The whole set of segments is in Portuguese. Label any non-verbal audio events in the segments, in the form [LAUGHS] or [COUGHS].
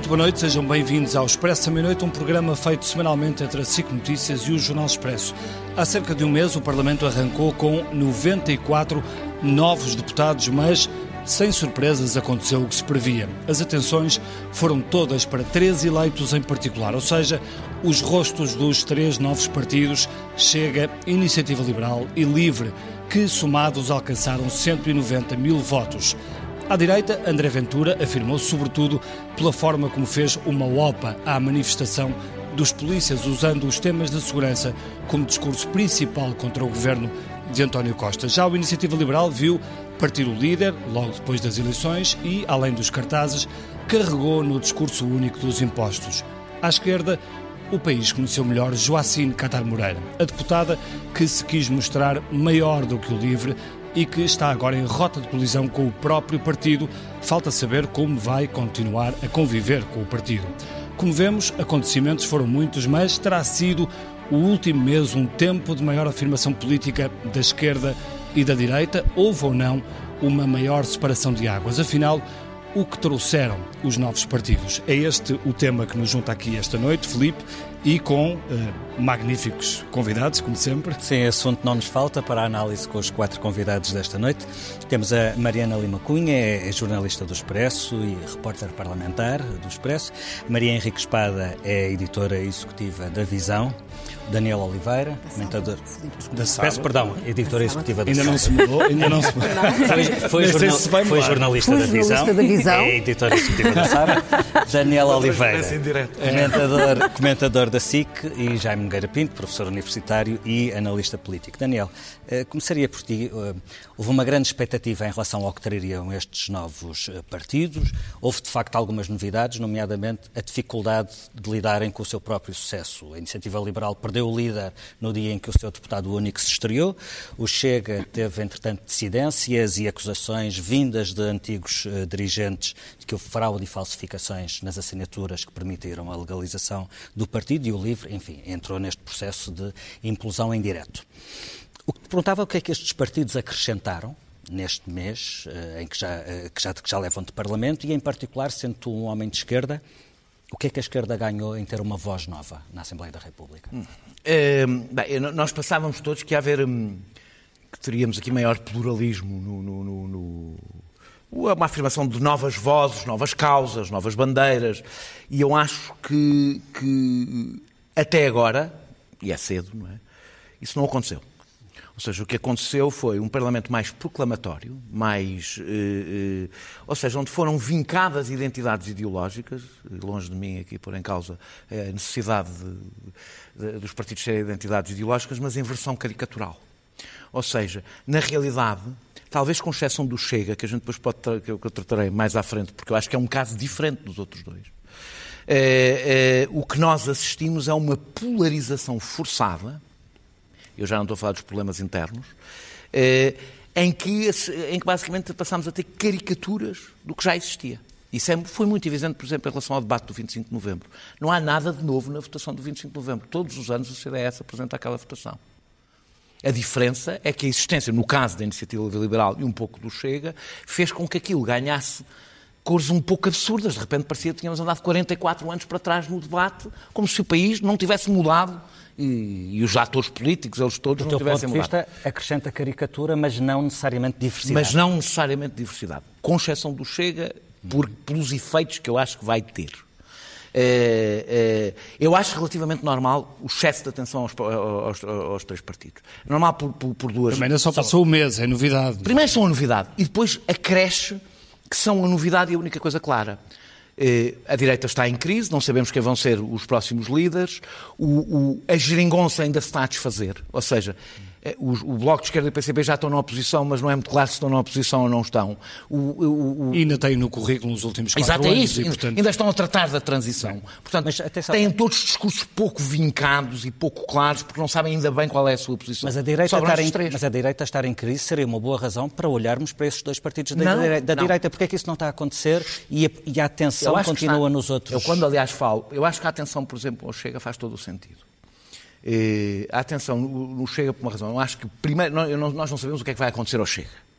Muito boa noite, sejam bem-vindos ao Expresso da Meia-Noite, um programa feito semanalmente entre a SIC Notícias e o Jornal Expresso. Há cerca de um mês o Parlamento arrancou com 94 novos deputados, mas sem surpresas aconteceu o que se previa. As atenções foram todas para três eleitos em particular, ou seja, os rostos dos três novos partidos Chega, Iniciativa Liberal e Livre, que somados alcançaram 190 mil votos. À direita, André Ventura afirmou sobretudo pela forma como fez uma OPA à manifestação dos polícias usando os temas de segurança como discurso principal contra o governo de António Costa. Já o Iniciativa Liberal viu partir o líder logo depois das eleições e, além dos cartazes, carregou no discurso único dos impostos. À esquerda, o país conheceu melhor Joacine Catar Moreira, a deputada que se quis mostrar maior do que o LIVRE e que está agora em rota de colisão com o próprio partido. Falta saber como vai continuar a conviver com o partido. Como vemos, acontecimentos foram muitos, mas terá sido o último mês um tempo de maior afirmação política da esquerda e da direita. Houve ou não uma maior separação de águas? Afinal, o que trouxeram os novos partidos. É este o tema que nos junta aqui esta noite, Felipe, e com uh, magníficos convidados, como sempre. Sim, assunto não nos falta para a análise com os quatro convidados desta noite. Temos a Mariana Lima Cunha, é jornalista do Expresso e repórter parlamentar do Expresso. Maria Henrique Espada é editora executiva da Visão. Daniel Oliveira, comentador da Sábado. Peço perdão, editora executiva da Ainda não se mudou, ainda não se [LAUGHS] mudou. Foi, foi, jornal, se foi jornalista, da, visão, da Visão, é editora executiva da Daniel Oliveira, comentador, comentador da SIC e Jaime Nogueira Pinto, professor universitário e analista político. Daniel, eh, começaria por ti. Eh, houve uma grande expectativa em relação ao que trariam estes novos eh, partidos. Houve, de facto, algumas novidades, nomeadamente a dificuldade de lidarem com o seu próprio sucesso. A Iniciativa Liberal perdeu o líder no dia em que o seu deputado único se estreou. O Chega teve, entretanto, dissidências e acusações vindas de antigos dirigentes de que houve fraude e falsificações nas assinaturas que permitiram a legalização do partido e o LIVRE, enfim, entrou neste processo de implosão em direto. O que te perguntava é o que é que estes partidos acrescentaram neste mês, uh, em que já, uh, que, já, que já levam de Parlamento, e em particular, sendo tu um homem de esquerda, o que é que a esquerda ganhou em ter uma voz nova na Assembleia da República? Hum. Hum, bem, nós passávamos todos que ia haver. Hum, que teríamos aqui maior pluralismo no, no, no uma afirmação de novas vozes, novas causas, novas bandeiras. E eu acho que, que até agora, e é cedo, não é? Isso não aconteceu. Ou seja, o que aconteceu foi um Parlamento mais proclamatório, mais. Eh, eh, ou seja, onde foram vincadas identidades ideológicas, longe de mim aqui pôr em causa a necessidade de, de, dos partidos serem identidades ideológicas, mas em versão caricatural. Ou seja, na realidade, talvez com exceção do Chega, que a gente depois pode que eu tratarei mais à frente, porque eu acho que é um caso diferente dos outros dois. Eh, o que nós assistimos é uma polarização forçada eu já não estou a falar dos problemas internos, eh, em que, em que basicamente passámos a ter caricaturas do que já existia. Isso é, foi muito evidente, por exemplo, em relação ao debate do 25 de novembro. Não há nada de novo na votação do 25 de novembro. Todos os anos o CDS apresenta aquela votação. A diferença é que a existência, no caso da iniciativa liberal e um pouco do Chega, fez com que aquilo ganhasse cores um pouco absurdas. De repente parecia que tínhamos andado 44 anos para trás no debate, como se o país não tivesse mudado e, e, os atores políticos, eles todos Do não tivessem ponto de vista, acrescenta caricatura, mas não necessariamente diversidade. Mas não necessariamente diversidade. Com exceção do Chega, por, pelos efeitos que eu acho que vai ter. É, é, eu acho relativamente normal o excesso de atenção aos, aos, aos três partidos. Normal por, por, por duas... Primeiro só passou o mês, é novidade. Primeiro são a novidade e depois acresce que são a novidade e a única coisa clara. Eh, a direita está em crise, não sabemos quem vão ser os próximos líderes, o, o, a geringonça ainda se está a desfazer, ou seja, é, o, o, Bloco de Esquerda e o PCP já estão na oposição, mas não é muito claro se estão na oposição ou não estão. O, o, ainda têm no currículo nos últimos quatro Exato, é anos. Isso. E, portanto... Ainda estão a tratar da transição. Portanto, mas, atenção... têm todos discursos pouco vincados e pouco claros, porque não sabem ainda bem qual é a sua posição. Mas a direita, estar em, mas a direita estar em crise seria uma boa razão para olharmos para esses dois partidos da, não, direita, da não. direita. Porque é que isso não está a acontecer e a, e a atenção continua está... nos outros? Eu, quando aliás falo, eu acho que a atenção, por exemplo, ao Chega faz todo o sentido. Eh, atenção, não Chega por uma razão. Eu acho que primeiro nós não sabemos o que é que vai acontecer ao Chega.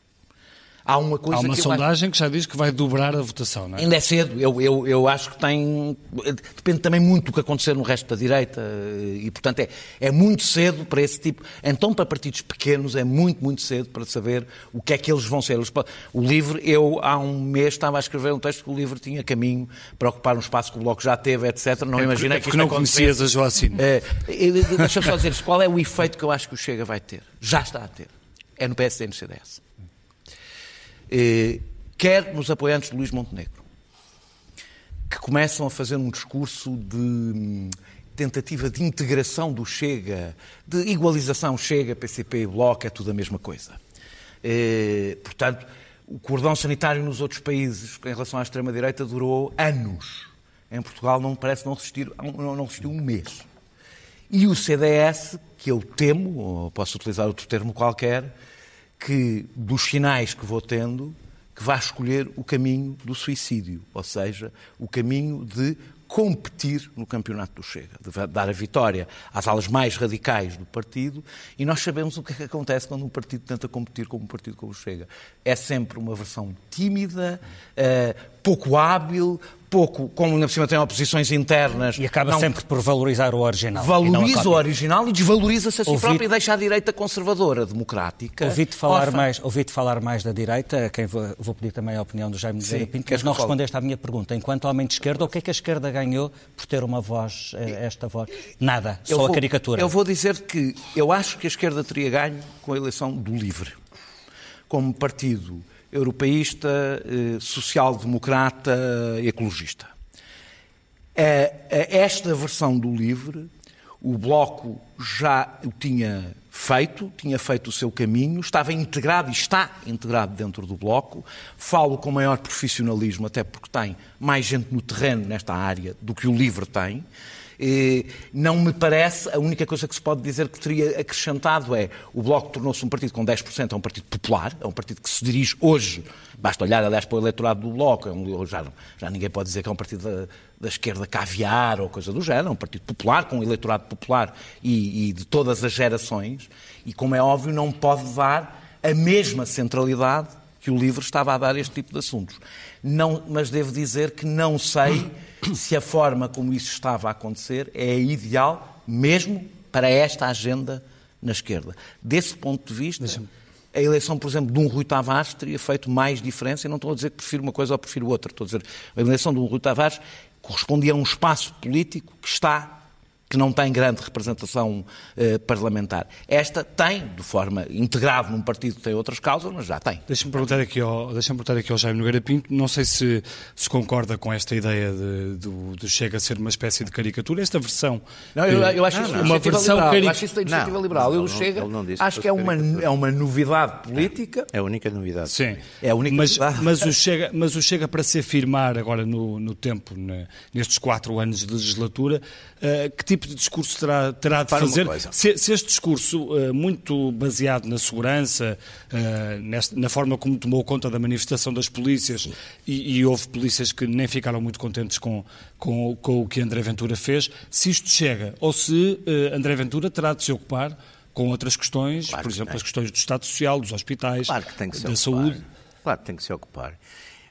Há uma coisa Há uma que sondagem acho... que já diz que vai dobrar a votação, não é? Ainda é cedo. Eu, eu, eu acho que tem. Depende também muito do que acontecer no resto da direita. E, portanto, é, é muito cedo para esse tipo. Então, para partidos pequenos, é muito, muito cedo para saber o que é que eles vão ser. O livro, eu há um mês estava a escrever um texto que o livro tinha caminho para ocupar um espaço que o Bloco já teve, etc. Não é imaginei é que isto não conhecias a Joacine. É, Deixa-me só dizer qual é o efeito que eu acho que o Chega vai ter. Já está a ter. É no PSD e no CDS eh, quer nos apoiantes de Luís Montenegro, que começam a fazer um discurso de hum, tentativa de integração do Chega, de igualização Chega, PCP e Bloco, é tudo a mesma coisa. Eh, portanto, o cordão sanitário nos outros países em relação à extrema-direita durou anos. Em Portugal não parece não resistir, não um mês. E o CDS, que eu temo, posso utilizar outro termo qualquer, que, dos sinais que vou tendo, que vá escolher o caminho do suicídio, ou seja, o caminho de competir no campeonato do Chega, de dar a vitória às alas mais radicais do partido, e nós sabemos o que é que acontece quando um partido tenta competir com um partido como o Chega. É sempre uma versão tímida, uh, pouco hábil, pouco, como na cima tem oposições internas. E acaba não, sempre por valorizar o original. Valoriza o original e desvaloriza-se a si ouvi, próprio e deixa a direita conservadora, democrática. Ouvi-te falar, mais, ouvi falar mais da direita, a quem vou, vou, pedir também a opinião do Jaime Sim, Pinto, mas não respondeste à minha pergunta. Enquanto homem de esquerda, o que é que a esquerda ganhou por ter uma voz, eh, esta voz? Nada, só vou, a caricatura. Eu vou dizer que eu acho que a esquerda teria ganho com a eleição do LIVRE, como partido europeísta, eh, social-democrata ecologista. Esta versão do LIVRE, o Bloco já o tinha feito, tinha feito o seu caminho, estava integrado e está integrado dentro do Bloco. Falo com maior profissionalismo, até porque tem mais gente no terreno nesta área do que o LIVRE tem. Não me parece, a única coisa que se pode dizer que teria acrescentado é o Bloco tornou-se um partido com 10%, é um partido popular, é um partido que se dirige hoje, basta olhar, aliás, para o eleitorado do Bloco, é um, já, já ninguém pode dizer que é um partido da, da esquerda caviar ou coisa do género, é um partido popular, com um eleitorado popular e, e de todas as gerações, e como é óbvio, não pode dar a mesma centralidade que o livro estava a dar este tipo de assuntos. Não, mas devo dizer que não sei se a forma como isso estava a acontecer é ideal mesmo para esta agenda na esquerda. Desse ponto de vista, a eleição, por exemplo, de um Rui Tavares teria feito mais diferença. E não estou a dizer que prefiro uma coisa ou prefiro outra. Estou a dizer a eleição de um Rui Tavares correspondia a um espaço político que está que não tem grande representação eh, parlamentar. Esta tem, de forma integrada num partido que tem outras causas, mas já tem. Deixa-me perguntar, aqui ao, deixa perguntar aqui ao Jaime Nogueira Pinto, não sei se, se concorda com esta ideia de, do, do Chega a ser uma espécie de caricatura, esta versão... Não, eu, eu acho isso uma versão liberal, caric... acho isso da iniciativa não, liberal. Eu Chega, acho que é uma, é uma novidade política. É a única novidade. Sim, é a única mas, novidade. Mas o, Chega, mas o Chega para se afirmar agora no, no tempo, nestes quatro anos de legislatura, uh, que tipo de discurso terá, terá de Para fazer? Se, se, este discurso, uh, muito baseado na segurança, uh, nesta, na forma como tomou conta da manifestação das polícias, e, e, houve polícias que nem ficaram muito contentes com, com, com, o que André Ventura fez, se isto chega, ou se André Ventura terá de se ocupar com outras questões, claro por exemplo, as questões do Estado Social, dos hospitais, claro da saúde. Claro que tem que se ocupar.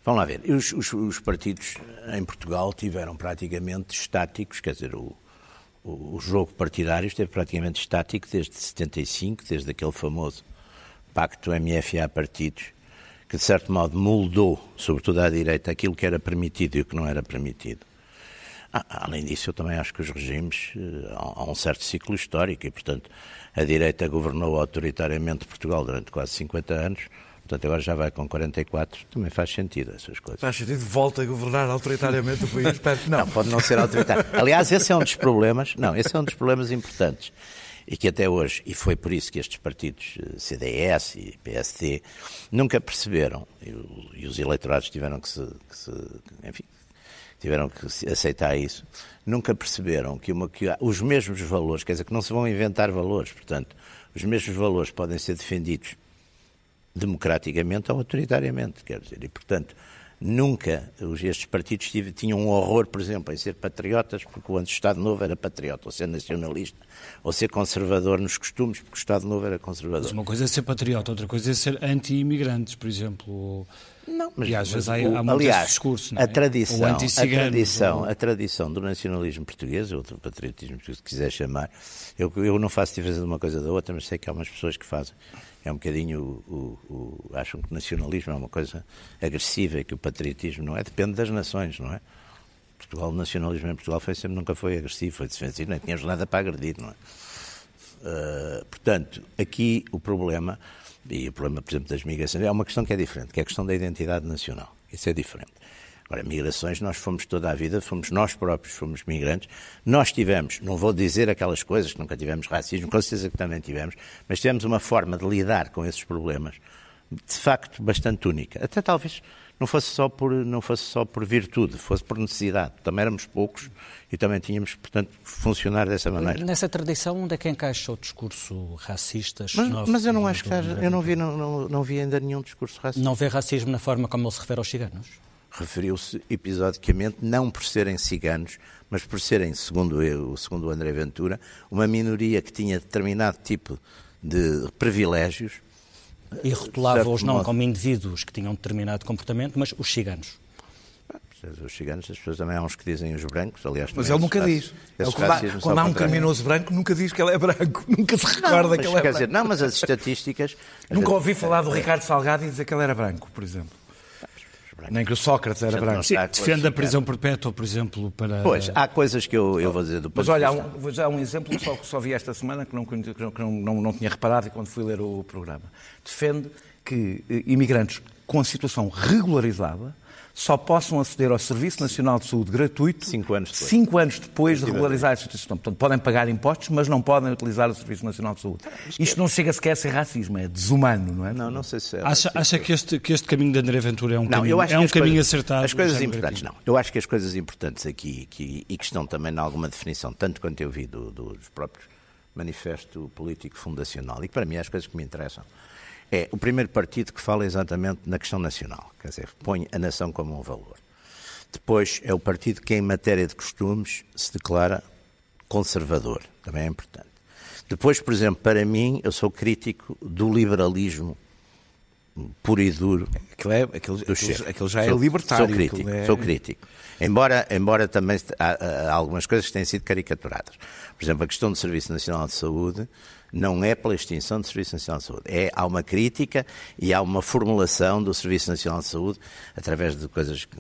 Vamos lá ver, os, os, os, partidos em Portugal tiveram praticamente estáticos, quer dizer, o, o, jogo partidário esteve praticamente estático desde 75, desde aquele famoso pacto MFA-partidos, que de certo modo moldou, sobretudo à direita, aquilo que era permitido e o que não era permitido. Além disso, eu também acho que os regimes eh, há um certo ciclo histórico e, portanto, a direita governou autoritariamente Portugal durante quase 50 anos, Portanto, agora já vai com 44, também faz sentido essas coisas. Faz sentido, volta a governar autoritariamente o país? [LAUGHS] Não. não, pode não ser autoritário. Aliás, esse é um dos problemas, não, esse é um dos problemas importantes. E que até hoje, e foi por isso que estes partidos, eh, CDS e PSD, nunca perceberam, e, os eleitorados tiveram que se, que se enfim, tiveram que aceitar isso, nunca perceberam que, uma, que os mesmos valores, quer dizer, que não se vão inventar valores, portanto, os mesmos valores podem ser defendidos democraticamente ou autoritariamente, quer dizer, e portanto Nunca estes partidos tinham um horror, por exemplo, em ser patriotas, porque o Estado Novo era patriota, ou ser nacionalista, ou ser conservador nos costumes, porque o Estado Novo era conservador. Mas uma coisa é ser patriota, outra coisa é ser anti-imigrantes, por exemplo. Não, mas, e às vezes há, há aliás, discurso, não é? a tradição, a tradição, ou... a tradição do nacionalismo português, ou do patriotismo, se quiser chamar, eu, eu não faço diferença de uma coisa da outra, mas sei que há umas pessoas que fazem é um bocadinho o, o, o, acham que o nacionalismo é uma coisa agressiva e que o patriotismo não é, depende das nações, não é? Portugal, o nacionalismo em Portugal foi sempre, nunca foi agressivo, foi defensivo, nem tínhamos nada para agredir, não é? Uh, portanto, aqui o problema, e o problema, por exemplo, das migrações, é uma questão que é diferente, que é a questão da identidade nacional. Isso é diferente. Agora, migrações, nós fomos toda a vida, fomos nós próprios, fomos migrantes. Nós tivemos, não vou dizer aquelas coisas que nunca tivemos racismo, com certeza que também tivemos, mas tivemos uma forma de lidar com esses problemas, de facto, bastante única. Até talvez não fosse só por, não fosse só por virtude, fosse por necessidade. Também éramos poucos e também tínhamos, portanto, funcionar dessa maneira. Nessa tradição, onde é que encaixa o discurso racista, Mas, mas eu não acho que eu não vi, não, não, não vi ainda nenhum discurso racista. Não vê racismo na forma como ele se refere aos ciganos? referiu-se episodicamente não por serem ciganos, mas por serem, segundo eu, segundo o André Ventura, uma minoria que tinha determinado tipo de privilégios. E rotulava-os não modo. como indivíduos que tinham determinado comportamento, mas os ciganos. Os ciganos, as pessoas também há uns que dizem os brancos, aliás. Mas ele nunca diz. Ele, quando há, quando há um criminoso branco, nunca diz que ele é branco, [LAUGHS] nunca se recorda não, que ele é branco. Dizer, não, mas as estatísticas. Nunca ouvi falar do Ricardo Salgado e dizer que ele era branco, por exemplo branco. Nem que o Sócrates era branco. Sim, defende a prisão perpétua, por exemplo, para... Pois, há coisas que eu, eu vou dizer do Mas olha, há um, vou dar um exemplo só que só vi esta semana, que não, que não, não, não tinha reparado quando fui ler o programa. Defende que eh, imigrantes com a situação regularizada só possam aceder ao Serviço Nacional de Saúde gratuito cinco anos depois, cinco anos depois de regularizar a situação. Portanto, podem pagar impostos, mas não podem utilizar o Serviço Nacional de Saúde. Isto não chega sequer a ser racismo, é desumano, não é? Não, não sei se é. Acha, acha que, este, que este caminho de André Ventura é um não, caminho, é um caminho coisas, acertado? As coisas importantes, não. Eu acho que as coisas importantes aqui que, e que estão também em alguma definição, tanto quanto eu vi do, dos próprios manifesto político fundacional, e que para mim é as coisas que me interessam, é o primeiro partido que fala exatamente na questão nacional, quer dizer, põe a nação como um valor. Depois é o partido que, em matéria de costumes, se declara conservador. Também é importante. Depois, por exemplo, para mim, eu sou crítico do liberalismo puro e duro. Aquilo, é, aquilo, aquilo, aquilo já é sou, libertário. Sou crítico, é... sou crítico. Embora, embora também há, há algumas coisas que têm sido caricaturadas. Por exemplo, a questão do Serviço Nacional de Saúde não é pela extinção do Serviço Nacional de Saúde. É, há uma crítica e há uma formulação do Serviço Nacional de Saúde através de coisas que,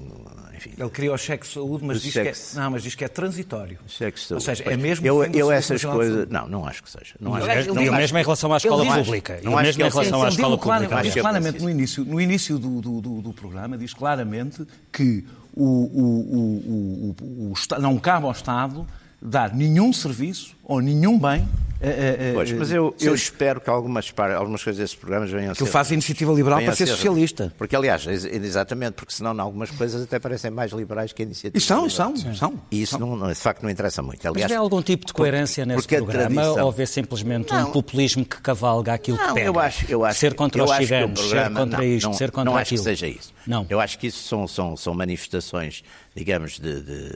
enfim... Ele criou o cheque de saúde, mas diz, cheque... que é, não, mas diz que é transitório. Cheque de saúde. Ou seja, é mesmo... Eu, eu essas coisas... Não, não acho que seja. Não, acho, não, não, mesmo em relação à escola pública. Não mesmo em relação à escola pública. Diz claramente no início, no início do, do, do, do programa, diz claramente que o, o, o, o, não cabe ao Estado dar nenhum serviço ou nenhum bem. Uh, uh, pois, mas eu, eu espero que algumas, algumas coisas desses programas venham a ser. Que faz a iniciativa liberal para ser, ser socialista. Porque, aliás, exatamente, porque senão algumas coisas até parecem mais liberais que a iniciativa. E são, liberal. são, são. E isso, são. Não, de facto, não interessa muito. Aliás, mas vê algum tipo de coerência porque, nesse porque programa tradição... ou vê simplesmente não, um populismo que cavalga aquilo não, que pega? Eu acho, eu acho, ser contra os ciganos, ser contra não, isto, não, ser contra não aquilo. Não acho que seja isso. Não. Eu acho que isso são, são, são manifestações, digamos, de, de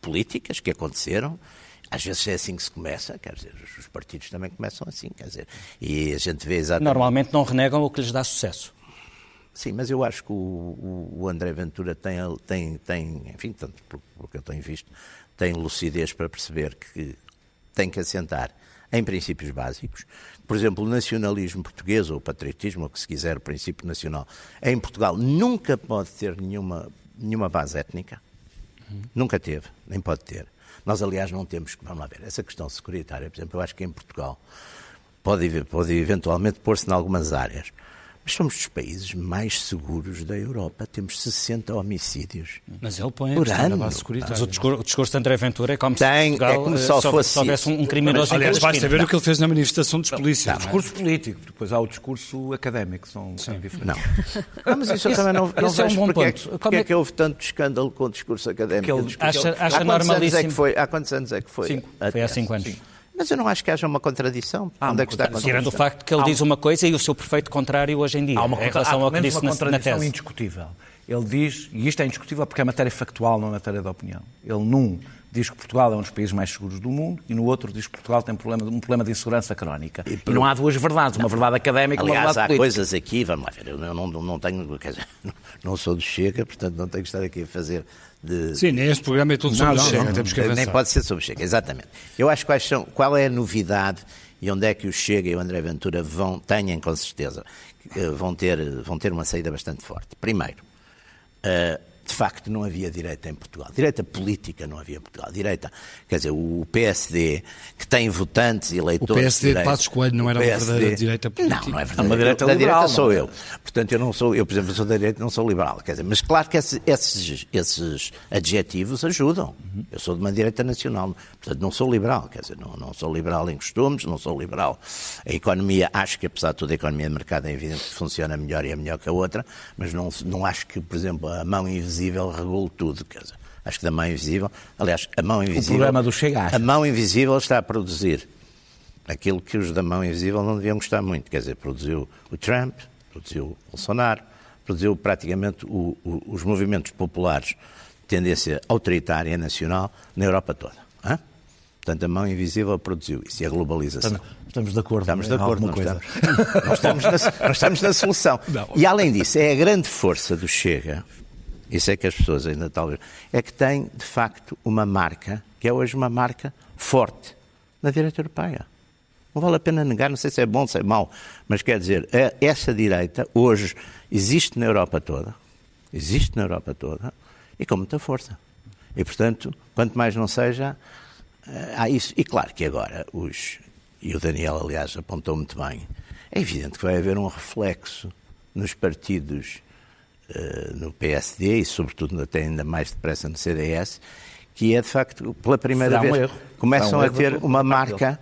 políticas que aconteceram às vezes é assim que se começa, quer dizer, os partidos também começam assim, quer dizer, e a gente vê exatamente... Normalmente não renegam o que lhes dá sucesso. Sim, mas eu acho que o, o André Ventura tem, tem, tem, enfim, tanto pelo que eu tenho visto, tem lucidez para perceber que tem que assentar em princípios básicos. Por exemplo, o nacionalismo português, ou o patriotismo, ou que se quiser, o princípio nacional, em Portugal nunca pode ter nenhuma, nenhuma base étnica. Uhum. Nunca teve, nem pode ter. Nós, aliás, não temos, vamos lá ver, essa questão securitária, por exemplo, eu acho que em Portugal pode, pode eventualmente pôr-se em algumas áreas, mas somos dos países mais seguros da Europa. Temos 60 homicídios. Mas ele põe por ano. Mas o discurso, o discurso de André Ventura é como Tem, se Portugal, é como se só, fosse, se houvesse um, criminoso Aliás, basta ver o que ele fez na manifestação dos polícias. O discurso político, depois há o discurso académico, são, diferentes. Não. não. [LAUGHS] mas isso eu também não, não vejo é um bom porque, ponto. É, porque é, é que houve tanto escândalo com o discurso académico. Ele, acha, acha há normalíssimo. É que foi, há quantos anos é que foi? Cinco. Foi há cinco anos. Sim. Mas eu não acho que haja uma contradição. Há Onde é que está a contradição? Tirando o facto que ele diz uma coisa e o seu perfeito contrário hoje em dia, há uma, em relação ao que disse uma contradição na tese. indiscutível, Ele diz, e isto é indiscutível porque é matéria factual, não é matéria de opinião. Ele, num, diz que Portugal é um dos países mais seguros do mundo e no outro diz que Portugal tem um problema, um problema de insegurança crónica. E, e não há duas verdades, uma verdade académica e uma verdade Aliás, há coisas aqui, vamos lá ver, eu não, não, não tenho, quer dizer, [LAUGHS] não sou do Chega, portanto não tenho que estar aqui a fazer de... Sim, nem este programa é todo sobre o Chega, temos que avançar. Nem pode ser sobre o Chega, exatamente. Eu acho quais são, qual é a novidade e onde é que o Chega e o André Ventura vão, tenham com certeza, vão ter, vão ter uma saída bastante forte. Primeiro, uh, de facto não havia direita em Portugal. Direita política não havia em Portugal. Direita, quer dizer, o PSD, que tem votantes e eleitores. O PSD de, Passos Coelho não era PSD, uma verdadeira direita política. Não, não é verdade. Uma direita da liberal, direita sou eu. Portanto, eu não sou, eu, por exemplo, sou da direita não sou liberal. Quer dizer, mas claro que esses, esses, esses adjetivos ajudam. Eu sou de uma direita nacional. Portanto, não sou liberal. Quer dizer, não, não sou liberal em costumes, não sou liberal. A economia, acho que apesar de tudo, a economia de mercado é evidente que funciona melhor e é melhor que a outra, mas não, não acho que, por exemplo, a mão invisível invisível regula tudo. Quer dizer, acho que da mão invisível, aliás, a mão invisível. O programa do chegar. A mão invisível está a produzir aquilo que os da mão invisível não deviam gostar muito. Quer dizer, produziu o Trump, produziu o Bolsonaro, produziu praticamente o, o, os movimentos populares de tendência autoritária nacional na Europa toda. Hã? Portanto, a mão invisível produziu isso e a globalização. Estamos, de acordo. Estamos de acordo. Não estamos, não, estamos na, não estamos na solução. [LAUGHS] Não. E, além disso, é a grande força do Chega isso é que as pessoas ainda talvez. É que tem, de facto, uma marca, que é hoje uma marca forte, na direita europeia. Não vale a pena negar, não sei se é bom, se é mau, mas quer dizer, é, essa direita hoje existe na Europa toda, existe na Europa toda, e com muita força. E, portanto, quanto mais não seja, eh, há isso. E claro que agora, os, e o Daniel, aliás, apontou muito bem, é evidente que vai haver um reflexo nos partidos no PSD e, sobretudo, até ainda mais depressa no CDS, que é, de facto, pela primeira Será vez, um começam um a ter uma marca...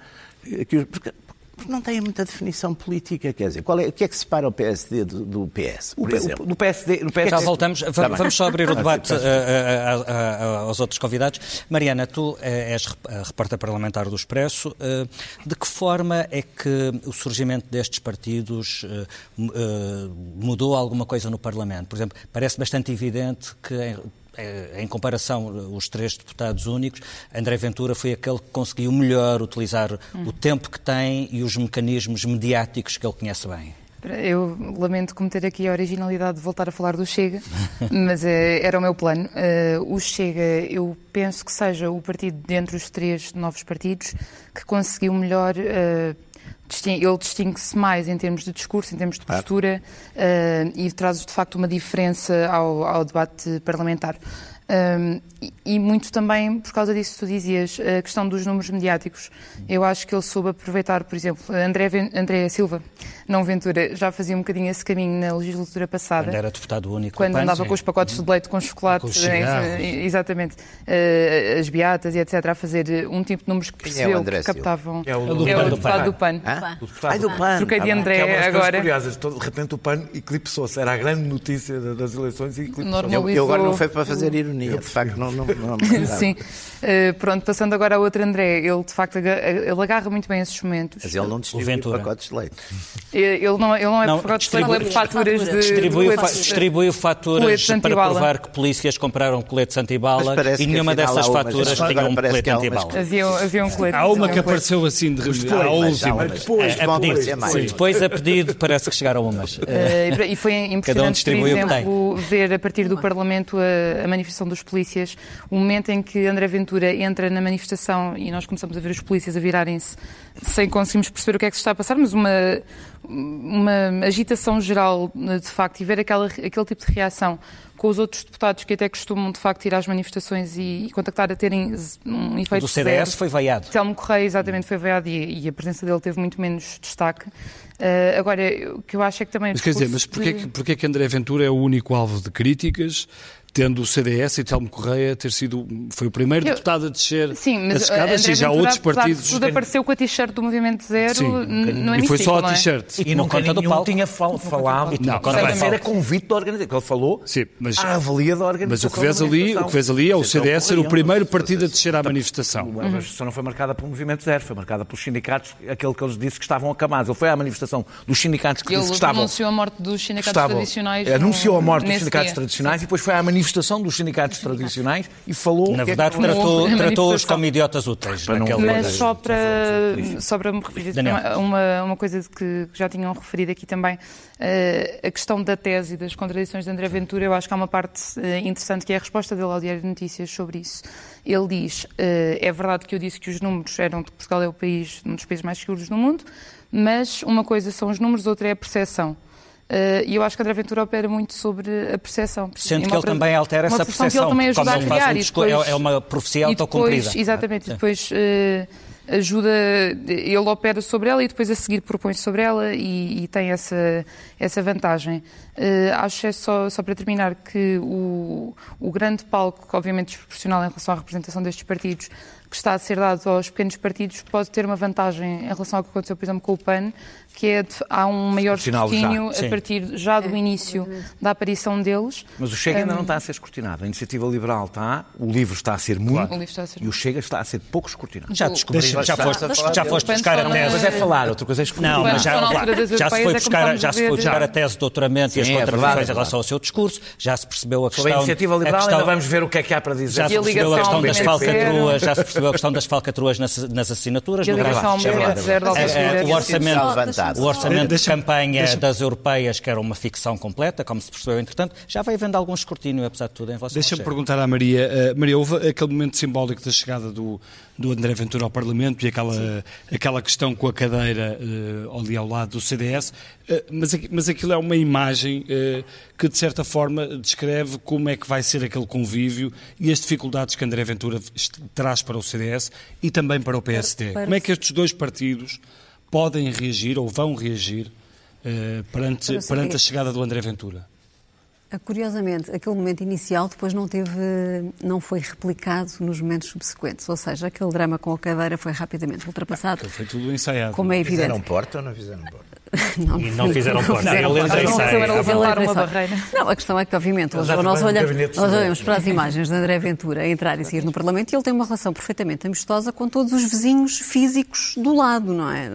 Que, porque, porque não tem muita definição política, quer dizer, qual é, o que é que separa o PSD do, do PS, por o, exemplo? No PSD, no PSD... Já voltamos, tá vamos só abrir o [LAUGHS] debate a, a, a, aos outros convidados. Mariana, tu eh, és repórter parlamentar do Expresso. Eh, de que forma é que o surgimento destes partidos eh, mudou alguma coisa no Parlamento? Por exemplo, parece bastante evidente que eh, em comparação, os três deputados únicos, André Ventura foi aquele que conseguiu melhor utilizar hum. o tempo que tem e os mecanismos mediáticos que ele conhece bem. Eu lamento cometer aqui a originalidade de voltar a falar do Chega, [LAUGHS] mas uh, era o meu plano. Uh, o Chega, eu penso que seja o partido dentre os três novos partidos que conseguiu melhor uh, ele distingue-se mais em termos de discurso, em termos de postura uh, e traz de facto uma diferença ao, ao debate parlamentar. Um, e, e, muito também por causa disso tu dizias, a questão dos números mediáticos. Eu acho que ele soube aproveitar, por exemplo, André, André Silva, não Ventura, já fazia um bocadinho esse caminho na legislatura passada. Quando era deputado único. Quando andava com os pacotes de leite com chocolate, com eh, exatamente, uh, as beatas e etc., a fazer um tipo de números que percebeu é que captavam. É o, é o deputado do PAN. Do PAN. do PAN. Troquei de André é agora. curiosas, de repente o PAN eclipsou-se, era a grande notícia das eleições e eclipsou-se. Eu, eu agora não foi para fazer ironia ironia, de facto, não. não, não [LAUGHS] Sim. Uh, pronto, passando agora a outro André, ele de facto ele agarra muito bem esses momentos. Mas ele não distribui pacotes de leite. Ele não, ele não é não, por pacotes de leite, ele é por faturas de. Distribui, de distribuiu faturas para provar que polícias compraram coletes antibala e nenhuma dessas faturas tinha um colete antibala. Havia, havia um colete. Há uma que apareceu assim de a última. Depois, a pedido, depois a pedido parece que chegaram umas. Uh, e foi impressionante, por exemplo, ver a partir do Parlamento a, a manifestação dos polícias, o momento em que André Ventura entra na manifestação e nós começamos a ver os polícias a virarem-se sem conseguirmos perceber o que é que se está a passar, mas uma, uma agitação geral, de facto, e ver aquela, aquele tipo de reação com os outros deputados que até costumam, de facto, ir às manifestações e, e contactar a terem um efeito Do CDS zero. foi veiado. Telmo Correia, exatamente, foi veiado e, e, a presença dele teve muito menos destaque. Uh, agora, o que eu acho é que também... Mas quer dizer, mas porquê, de... porquê que André Ventura é o único alvo de críticas tendo o CDS e Telmo Correia ter sido foi o primeiro eu, deputado a descer sim, mas as escadas e já outros partidos tudo apareceu com a t-shirt do Movimento Zero sim, no e foi só a é? t-shirt E, e nunca nenhum do palco. tinha fal falado. E não, não, era convite da organização. Ele falou Sim, mas, à avalia da organização. Mas o que vês ali, o que vês ali é o CDS ser o primeiro partido a descer à manifestação. A manifestação não foi marcada pelo Movimento Zero, foi marcada pelos sindicatos, aquele que eles disse que estavam acamados. Ele foi à manifestação dos sindicatos que, disse que estavam... anunciou a morte dos sindicatos tradicionais. Anunciou a morte dos sindicatos tradicionais e depois foi à manifestação dos sindicatos tradicionais e falou... Na verdade, tratou, tratou-os como idiotas úteis. Mas só para, só para me referir uma, uma coisa que já tinham referido aqui também, eh, a questão da tese e das contradições de André Ventura, eu acho que há uma parte eh, interessante que é a resposta dele ao Diário de Notícias sobre isso. Ele diz: eh, é verdade que eu disse que os números eram de Portugal é o país, um dos países mais seguros do mundo, mas uma coisa são os números, outra é a percepção. E eu acho que André Ventura opera muito sobre a percepção. Sendo que ele também altera essa percepção. Que ele também ajuda a criar. Um depois, é uma profecia autocumprida. Exatamente. E depois ajuda, ele opera sobre ela e depois a seguir propõe sobre ela e, e tem essa, essa vantagem. Uh, acho é só, só para terminar que o, o grande palco, obviamente desproporcional em relação à representação destes partidos, que está a ser dado aos pequenos partidos pode ter uma vantagem em relação ao que aconteceu, por exemplo, com o PAN, que é de, há um maior escrutínio a partir já do é. início da aparição deles. Mas o Chega um, ainda não está a ser escrutinado. A Iniciativa Liberal está, o livro está a ser muito, claro. a ser e o Chega está a ser pouco escrutinado. Já descobri, já, já foste, já foste buscar a tese. Coisa é falar, outra coisa é escrutinar. Não, mas já, já se foi buscar, já se foi buscar a tese de doutoramento Sim, e as é contradições em relação ao seu discurso, já se percebeu a questão... Sobre a Iniciativa Liberal ainda vamos ver o que é que há para dizer. Já se percebeu a questão das falcatruas, já se percebeu a questão das falcatruas nas, assinaturas. No o orçamento, o orçamento de campanha das europeias, que era uma ficção completa, como se percebeu entretanto, já vai havendo algum escrutínio, apesar de tudo, em relação Deixa-me perguntar à Maria. Uh, Maria, houve aquele momento simbólico da chegada do, do André Ventura ao Parlamento e aquela, aquela questão com a cadeira uh, ali ao lado do CDS, uh, mas, mas aquilo é uma imagem uh, que, de certa forma, descreve como é que vai ser aquele convívio e as dificuldades que André Ventura traz para o CDS e também para o PSD. Como é que estes dois partidos podem reagir ou vão reagir perante, perante a chegada do André Ventura? Ah, curiosamente, aquele momento inicial depois não teve, não foi replicado nos momentos subsequentes, ou seja, aquele drama com a cadeira foi rapidamente ultrapassado. Foi tudo ensaiado. Como é evidente. Fizeram porta ou não fizeram porta? [LAUGHS] Não, e não fizeram porta. Não, ele levantar uma barreira. Não, a questão é que, obviamente, hoje nós, olhamos, nós olhamos para as imagens de André Ventura a entrar e sair no Parlamento e ele tem uma relação perfeitamente amistosa com todos os vizinhos físicos do lado, não é?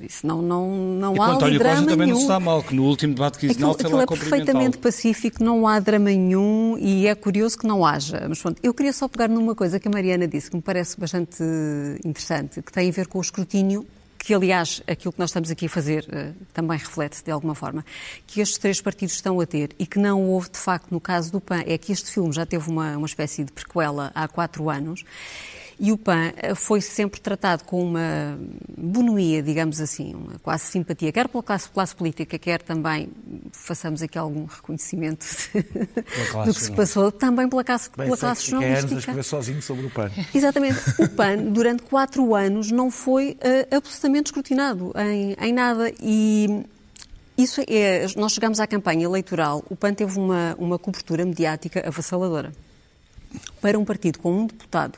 Isso não, não, não e há António drama Costa também nenhum. não está mal, que no último debate que aquilo, aquilo é perfeitamente pacífico, não há drama nenhum e é curioso que não haja. Mas pronto, eu queria só pegar numa coisa que a Mariana disse, que me parece bastante interessante, que tem a ver com o escrutínio que aliás aquilo que nós estamos aqui a fazer uh, também reflete de alguma forma, que estes três partidos estão a ter e que não houve de facto no caso do PAN, é que este filme já teve uma, uma espécie de prequela há quatro anos e o PAN eh, foi sempre tratado com uma bonomia, digamos assim, uma quase simpatia, quer pela classe, classe política, quer também, façamos aqui algum reconhecimento [LAUGHS] de, do que se passou, também pela classe, Bem, pela classe jornalística. É escrever sozinho sobre o PAN. [LAUGHS] Exatamente. O PAN, durante quatro anos, não foi uh, absolutamente escrutinado em, em nada e isso é, nós chegamos à campanha eleitoral, o PAN teve uma, uma cobertura mediática avassaladora. Para um partido com um deputado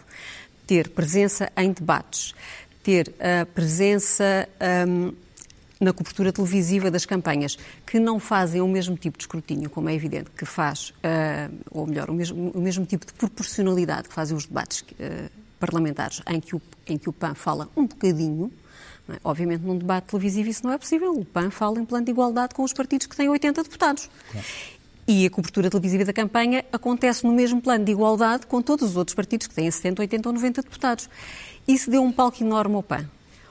ter presença em debates, ter a presença um, na cobertura televisiva das campanhas, que não fazem o mesmo tipo de escrutínio, como é evidente, que faz, uh, ou melhor, o mesmo, o mesmo, tipo de proporcionalidade que fazem os debates uh, parlamentares, em que, o, em que o PAN fala um bocadinho, é? Obviamente, num debate televisivo isso não é possível. O PAN fala em plano de igualdade com os partidos que têm 80 deputados. Claro. E a cobertura televisiva da campanha acontece no mesmo plano de igualdade com todos os outros partidos que têm 70, 80 ou 90 deputados. Isso deu um palco enorme ao PAN.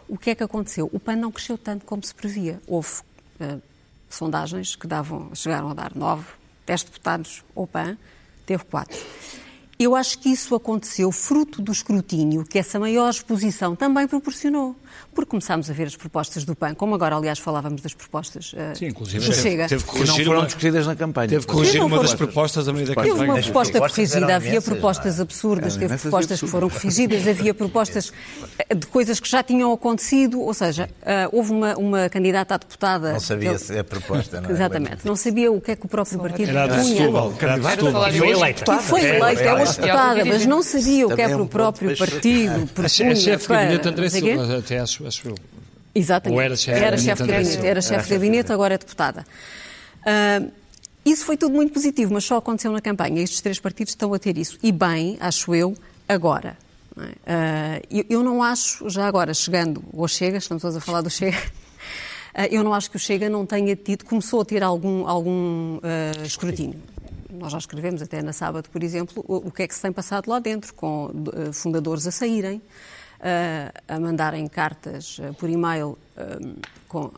O que é que aconteceu? O PAN não cresceu tanto como se previa. Houve uh, sondagens que davam, chegaram a dar 9, 10 deputados ao PAN, teve 4. Eu acho que isso aconteceu fruto do escrutínio que essa maior exposição também proporcionou porque começámos a ver as propostas do PAN, como agora, aliás, falávamos das propostas uh, Sim, inclusive, Chega. Teve que não foram uma, discutidas na campanha. Teve que corrigir uma das propostas a meio da campanha. Teve uma proposta corrigida, havia propostas absurdas, teve propostas que foram corrigidas, havia propostas eh, de coisas que já tinham acontecido, ou seja, uh, houve uma, uma candidata a deputada... Não sabia se a proposta, não é? Exatamente, não sabia o que é que o próprio partido era punha. Setúbal, era de foi eleita. E foi eleita, é uma deputada, mas não sabia o que é que o próprio partido [LAUGHS] propunha. A chefe de gabinete André Silva, até acho eu. Exatamente. Ou era chefe era de gabinete? Era chefe de gabinete, agora é deputada. Uh, isso foi tudo muito positivo, mas só aconteceu na campanha. Estes três partidos estão a ter isso. E bem, acho eu, agora. É? uh, eu, não acho, já agora, chegando ao Chega, estamos todos a falar do Chega, uh, [LAUGHS] eu não acho que o Chega não tenha tido, começou a ter algum, algum uh, escrutínio. Nós já escrevemos até na sábado, por exemplo, o, o que é que se tem passado lá dentro, com fundadores a saírem, a mandarem cartas por e-mail com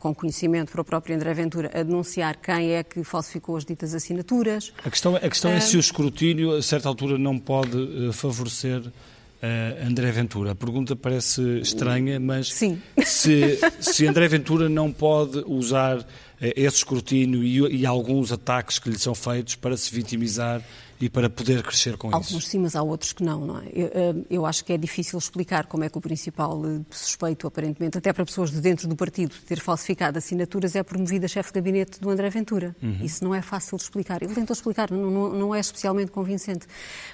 com conhecimento para o próprio André Ventura, a denunciar quem é que falsificou as ditas assinaturas. A questão, a questão é se o escrutínio, a certa altura, não pode uh, favorecer uh, André Ventura. A pergunta parece estranha, mas Sim. Se, se André Ventura não pode usar uh, esse escrutínio e, e alguns ataques que lhe são feitos para se vitimizar e para poder crescer com Alguns isso. Alguns sim, mas há outros que não, não é? Eu, eh, eu, acho que é difícil explicar como é que o principal eh, suspeito, aparentemente, até para pessoas de dentro do partido, ter falsificado assinaturas é promovido a chefe de gabinete do André Ventura. Uhum. Isso não é fácil de explicar. Ele tentou explicar, não, não, não, é especialmente convincente.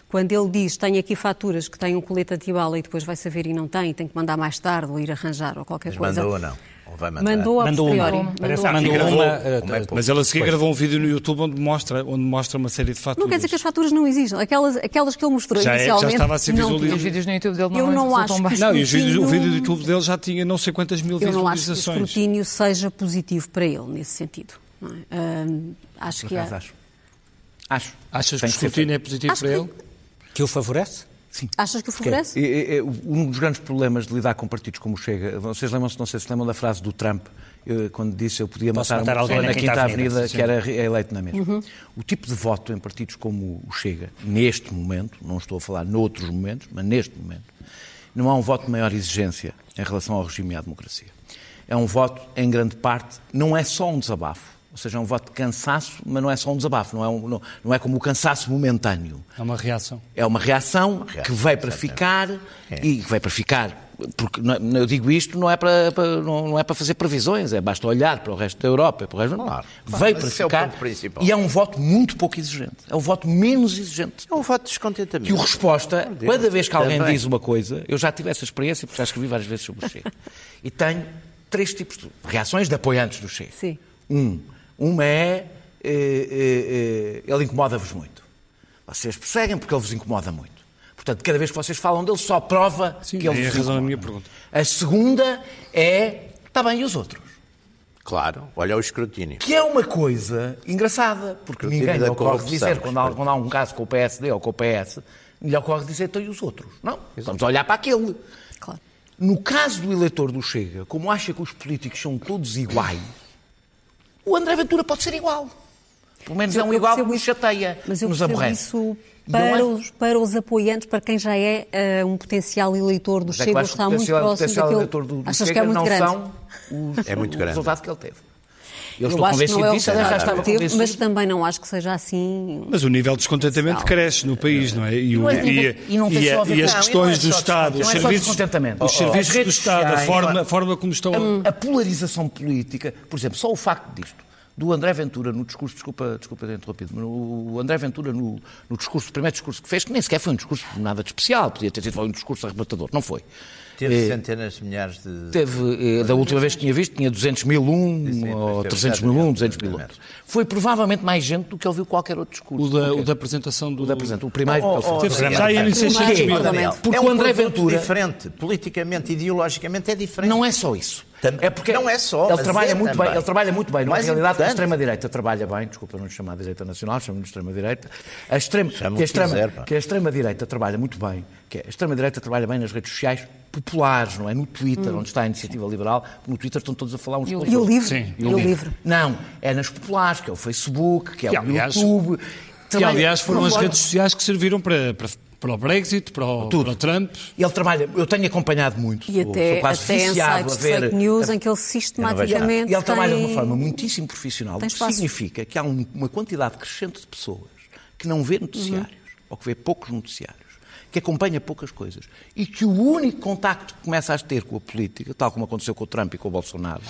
Quando ele diz, tenho aqui faturas que têm um colete antibala e depois vai saber e não tem, e tem que mandar mais tarde ou ir arranjar ou qualquer mas coisa. Mandou ou não? Vai mandar? Mandou, mandou uma. Mandou, mandou uma. Eh, mas ela a seguir gravou um vídeo no YouTube onde mostra, onde mostra uma série de faturas. Não quer dizer que as faturas não existem. Aquelas, aquelas que ele mostrou já inicialmente. É, já estava a ser visualizado. Os vídeos no YouTube dele não Eu não acho que Não, e os vídeos, o vídeo do YouTube dele já tinha não sei quantas mil eu visualizações. Eu não acho que o escrutínio seja positivo para ele, nesse sentido. É? acho que é. Acho. Acho. Achas que o escrutínio é positivo acho para que... ele? Que o favorece? Sim. Achas que o favorece? É, é, é, um dos grandes problemas de lidar com partidos como o Chega, vocês lembram-se, não sei se lembram da frase do Trump, eu, quando disse eu podia matar, matar pessoa na Quinta Avenida, Avenida que era eleito na mesma. Uhum. O tipo de voto em partidos como o Chega, neste momento, não estou a falar noutros momentos, mas neste momento, não há um voto de maior exigência em relação ao regime e à democracia. É um voto, em grande parte, não é só um desabafo, ou seja, é um voto de cansaço, mas não é só um desabafo, não é, um, não, não é como o cansaço momentâneo. É uma reação. É uma reação, uma reação que veio para ficar é. e que veio para ficar porque é, eu digo isto não é para, para, não é para fazer previsões, é basta olhar para o resto da Europa, para o resto claro, claro, veio para ficar é e é um voto muito pouco exigente, é um voto menos exigente. É um voto de descontentamento. Que o resposta, cada vez que alguém Também. diz uma coisa, eu já tive essa experiência, porque já escrevi várias vezes sobre o Chega, [LAUGHS] e tenho três tipos de reações de apoiantes do Chega. Sim. Um, uma é, é, é, é ele incomoda-vos muito. Vocês perseguem porque ele vos incomoda muito. Portanto, cada vez que vocês falam dele, só prova Sim, que ele é a razão da minha pergunta. A segunda é, está bem, e os outros? Claro, olha o escrutínio. Que é uma coisa engraçada, porque ninguém lhe ocorre dizer, quando há, quando há, um caso com o PSD ou com o PS, lhe ocorre dizer, então e os outros? Não, Exato. vamos olhar para aquele. Claro. No caso do eleitor do Chega, como acha que os políticos são todos iguais, o André Ventura pode ser igual. Pelo menos é um igual que nos chateia, mas eu nos aborrece. Isso para, é... os, para os apoiantes, para quem já é uh, um potencial eleitor do Chega, está muito próximo daquele... Do, do Achas Chega que é muito grande? São os, é muito grande. o resultado que ele teve. Eu, estou convencido disso, é já estava teve, Mas também não acho que seja assim. Mas o nível de descontentamento cresce no país, não é? E, o, e, e, não e, e as questões do Estado, os serviços, os serviços do Estado, a forma, a forma como estão. A, a polarização política, por exemplo, só o facto disto do André Ventura no discurso, desculpa, desculpa ter interrompido, mas o André Ventura no, no discurso, o primeiro discurso que fez, que nem sequer foi um discurso nada de especial, podia ter sido um discurso arrebatador, não foi. Teve é, centenas de milhares de. Teve, é, da última vez que tinha visto, tinha 200 mil um, sim, ou 300 mil um, 200 mil outro. Foi provavelmente mais gente do que ele viu qualquer outro discurso. O da, o da apresentação do. O da apresentação, o primeiro. Oh, oh, oh, já ia em 600 mil. Porque é o André Ventura. diferente, politicamente, ideologicamente é diferente. Não é só isso. É porque não é só. Ele trabalha, é muito bem, ele trabalha muito bem. Na realidade, a extrema-direita trabalha bem. Desculpa não chamar de direita nacional, chamo de extrema-direita. A extrema, que, a extrema, quiser, que a extrema-direita trabalha muito bem. Que a extrema-direita trabalha bem nas redes sociais populares, não é? No Twitter, hum. onde está a iniciativa liberal. No Twitter estão todos a falar uns outros. E o livro? Sim. E o livro? Não, é nas populares, que é o Facebook, que é que, o aliás, YouTube. Que, aliás, foram as redes sociais que serviram para, para para o Brexit, para o, Tudo. para o Trump. Ele trabalha, eu tenho acompanhado muito. E até, até em sites de fake news em que ele sistematicamente. E ele trabalha tem... de uma forma muitíssimo profissional, o que significa que há um, uma quantidade crescente de pessoas que não vê noticiários, uhum. ou que vê poucos noticiários, que acompanha poucas coisas, e que o único contacto que começa a ter com a política, tal como aconteceu com o Trump e com o Bolsonaro,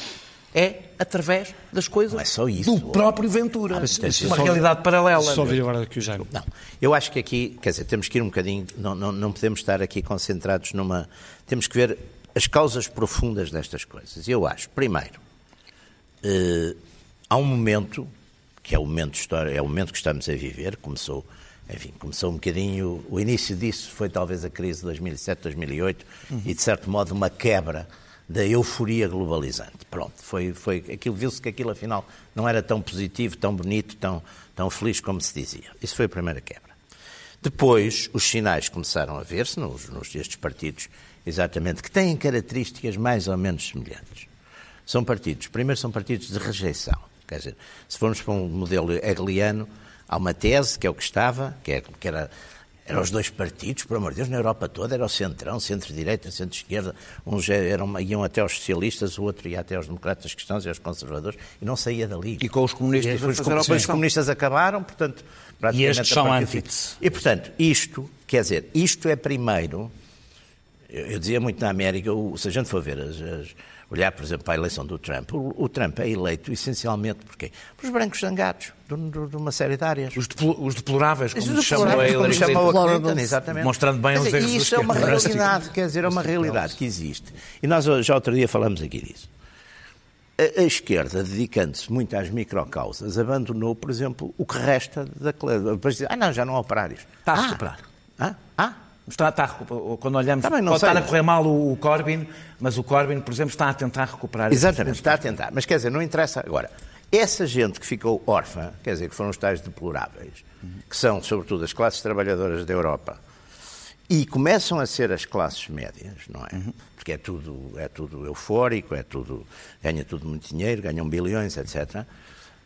é através das coisas é do próprio Ventura. Mas, uma realidade paralela. Só ouvir agora aqui o Jaime. Não, eu acho que aqui, quer dizer, temos que ir um bocadinho, não, não, não podemos estar aqui concentrados numa. Temos que ver as causas profundas destas coisas. Eu acho, primeiro, eh, há um momento, que é o momento história, é o momento que estamos a viver, começou, enfim, começou um bocadinho, o início disso foi talvez a crise de 2007, 2008 uhum. e de certo modo uma quebra da euforia globalizante. Pronto, foi, foi aquilo, viu-se que aquilo afinal não era tão positivo, tão bonito, tão, tão feliz como se dizia. Isso foi a primeira quebra. Depois, os sinais começaram a ver-se nos, nos destes partidos, exatamente, que têm características mais ou menos semelhantes. São partidos, primeiro são partidos de rejeição. Quer dizer, se formos para um modelo hegeliano, há uma tese, que é o que estava, que, é, que era eram os dois partidos, por amor de Deus, na Europa toda, era o centrão, centro-direita, centro-esquerda, uns eram, iam até aos socialistas, o outro ia até aos democratas cristãos e aos conservadores, e não saía dali. E com os comunistas e, os, os comunistas acabaram, portanto, praticamente... E estes são ântites. E, portanto, isto, quer dizer, isto é primeiro, eu, eu dizia muito na América, o, se a gente for ver as, as olhar, por exemplo, para a eleição do Trump, o, o Trump é eleito essencialmente? Por os brancos zangados, de, de, uma série de áreas. Os, os deploráveis, como os chamam a Hillary Clinton. exatamente. Mostrando bem os erros Isso é uma realidade, quer dizer, é uma realidade que existe. E nós já outro dia falamos aqui disso. A, a esquerda, dedicando-se muito às microcausas, abandonou, por exemplo, o que resta da... Depois dizer, ah não, já não há operários. Está a recuperar. Ah, ah, Está, está, quando olhamos, Também não pode sei. estar a correr mal o, Corbyn, mas o Corbyn, por exemplo, está a tentar recuperar. Exatamente, está a tentar. Mas quer dizer, não interessa. Agora, essa gente que ficou órfã, quer dizer, que foram os tais deploráveis, que são, sobretudo, as classes trabalhadoras da Europa, e começam a ser as classes médias, não é? Uhum. Porque é tudo, é tudo eufórico, é tudo, ganha tudo muito dinheiro, ganham bilhões, etc.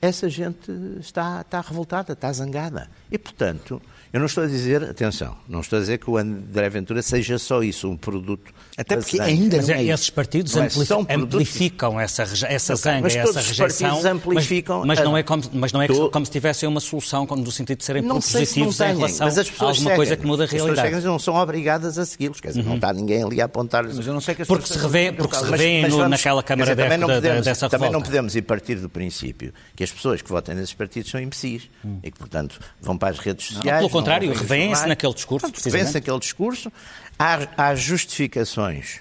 Essa gente está, está revoltada, está zangada. E, portanto, eu não estou a dizer, atenção, não estou a dizer que o André Ventura seja só isso, um produto. Até porque ainda mas não é esses partidos é, amplificam essa, essa zanga, mas essa rejeição. amplificam. Mas, mas, não é como, mas não é to... como se tivessem uma solução no sentido de serem não positivos se em relação mas as a alguma seguem. coisa que muda a realidade. As pessoas não são obrigadas a segui-los, quer dizer, uhum. não está ninguém ali a apontar-lhes. Mas eu não sei que as porque se revê, porque se revêem naquela Câmara dizer, também podemos, dessa Também não podemos ir partir do princípio que as pessoas que votem nesses partidos são imbecis e que, portanto, vão para as redes sociais. Contrário, Vence naquele discurso, Vence naquele discurso. Há, há justificações,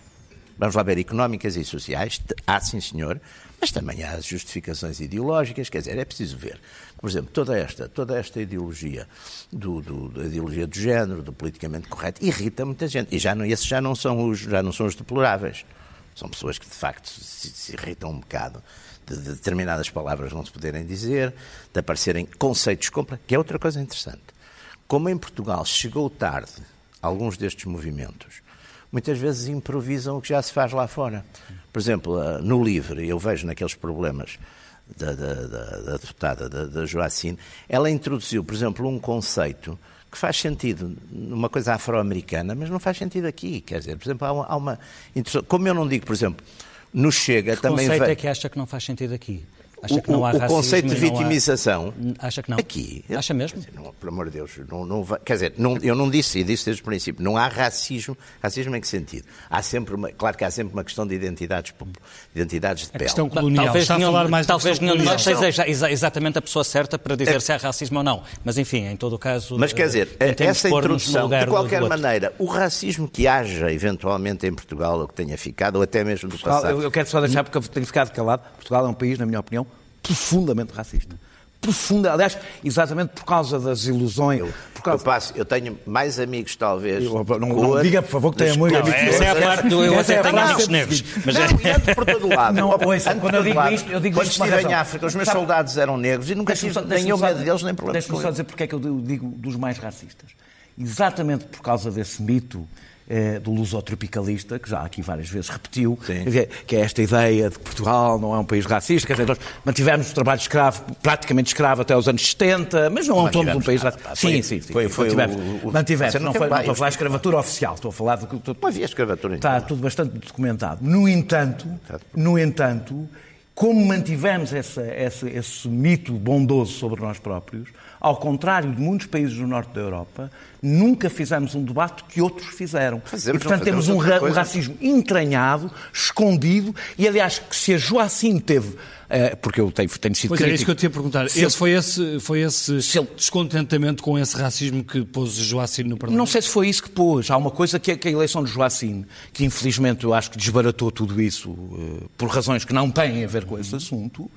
vamos lá ver, económicas e sociais, há sim senhor, mas também há justificações ideológicas, quer dizer, é preciso ver. Por exemplo, toda esta, toda esta ideologia do, do, da ideologia do género, do politicamente correto, irrita muita gente. E já não, esses já não são os, já não são os deploráveis. São pessoas que, de facto, se, se irritam um bocado de, de determinadas palavras não se poderem dizer, de aparecerem conceitos complexos, que é outra coisa interessante. Como em Portugal chegou tarde alguns destes movimentos, muitas vezes improvisam o que já se faz lá fora. Por exemplo, eh, no LIVRE, eu vejo naqueles problemas da, da, da, da deputada da, da Joacine, ela introduziu, por exemplo, um conceito que faz sentido numa coisa afro-americana, mas não faz sentido aqui. Quer dizer, por exemplo, há uma, há uma Como eu não digo, por exemplo, no Chega que também. Que conceito é que acha que não faz sentido aqui? Acha que não há o, o conceito de vitimização. Há... Acha que não? Aqui. Acha mesmo? Não, pelo amor de Deus. Não, não, quer dizer, não, eu não disse, e disse desde o princípio, não há racismo. Racismo em que sentido? Há sempre uma, claro que há sempre uma questão de identidades, de identidades de pele. A questão colonial. Talvez Está nenhum, a falar mais talvez nenhum de nós seja exatamente a pessoa certa para dizer é. se há racismo ou não. Mas enfim, em todo o caso. Mas quer dizer, eh, essa introdução, de qualquer maneira, o racismo que haja eventualmente em Portugal, ou que tenha ficado, ou até mesmo do passado. Eu quero só deixar, porque eu tenho ficado calado, Portugal é um país, na minha opinião, profundamente racista. Profunda, aliás, exatamente por causa das ilusões. Eu, causa... eu, passo, eu tenho mais amigos, talvez. Eu, não, não diga, por favor, que tenha muito amigos. Essa é a parte do eu até tenho amigos negros. Mas não, é... ando por todo lado. Não, ouça, quando eu digo isto, eu digo Quando estive em África, os meus Sabe, soldados eram negros e nunca tive nenhum medo deles, nem problemas Deixa-me só dizer porque é que eu digo dos mais racistas. Exatamente por causa desse mito eh, do lusotropicalista, que já aqui várias vezes repetiu, dizer, que é esta ideia de que Portugal não é um país racista, quer dizer, nós mantivemos o trabalho escravo, praticamente escravo até os anos 70, mas não é um país racista. Sim, sim, sim. Foi, foi mantivemos. O, o, mantivemos. Não, foi, não estou a falar de escravatura oficial, estou a falar de... Estou, não havia escravatura. Está então. tudo bastante documentado. No entanto, no entanto, como mantivemos essa, esse mito bondoso sobre nós próprios, ao contrário de muitos países do norte da Europa, nunca fizemos um debate que outros fizeram. Fazemos, e, portanto, temos um, um racismo entranhado, escondido, e aliás, que se a Joacim teve eh, porque eu tenho, tenho sido pois crítico. é isso que eu te ia perguntar. esse, foi esse, foi esse descontentamento com esse racismo que pôs Joacim no Parlamento? Não sei se foi isso que pôs. Há uma coisa que é, que a eleição de Joacim, que infelizmente eu acho que desbaratou tudo isso uh, por razões que não têm a ver com esse assunto.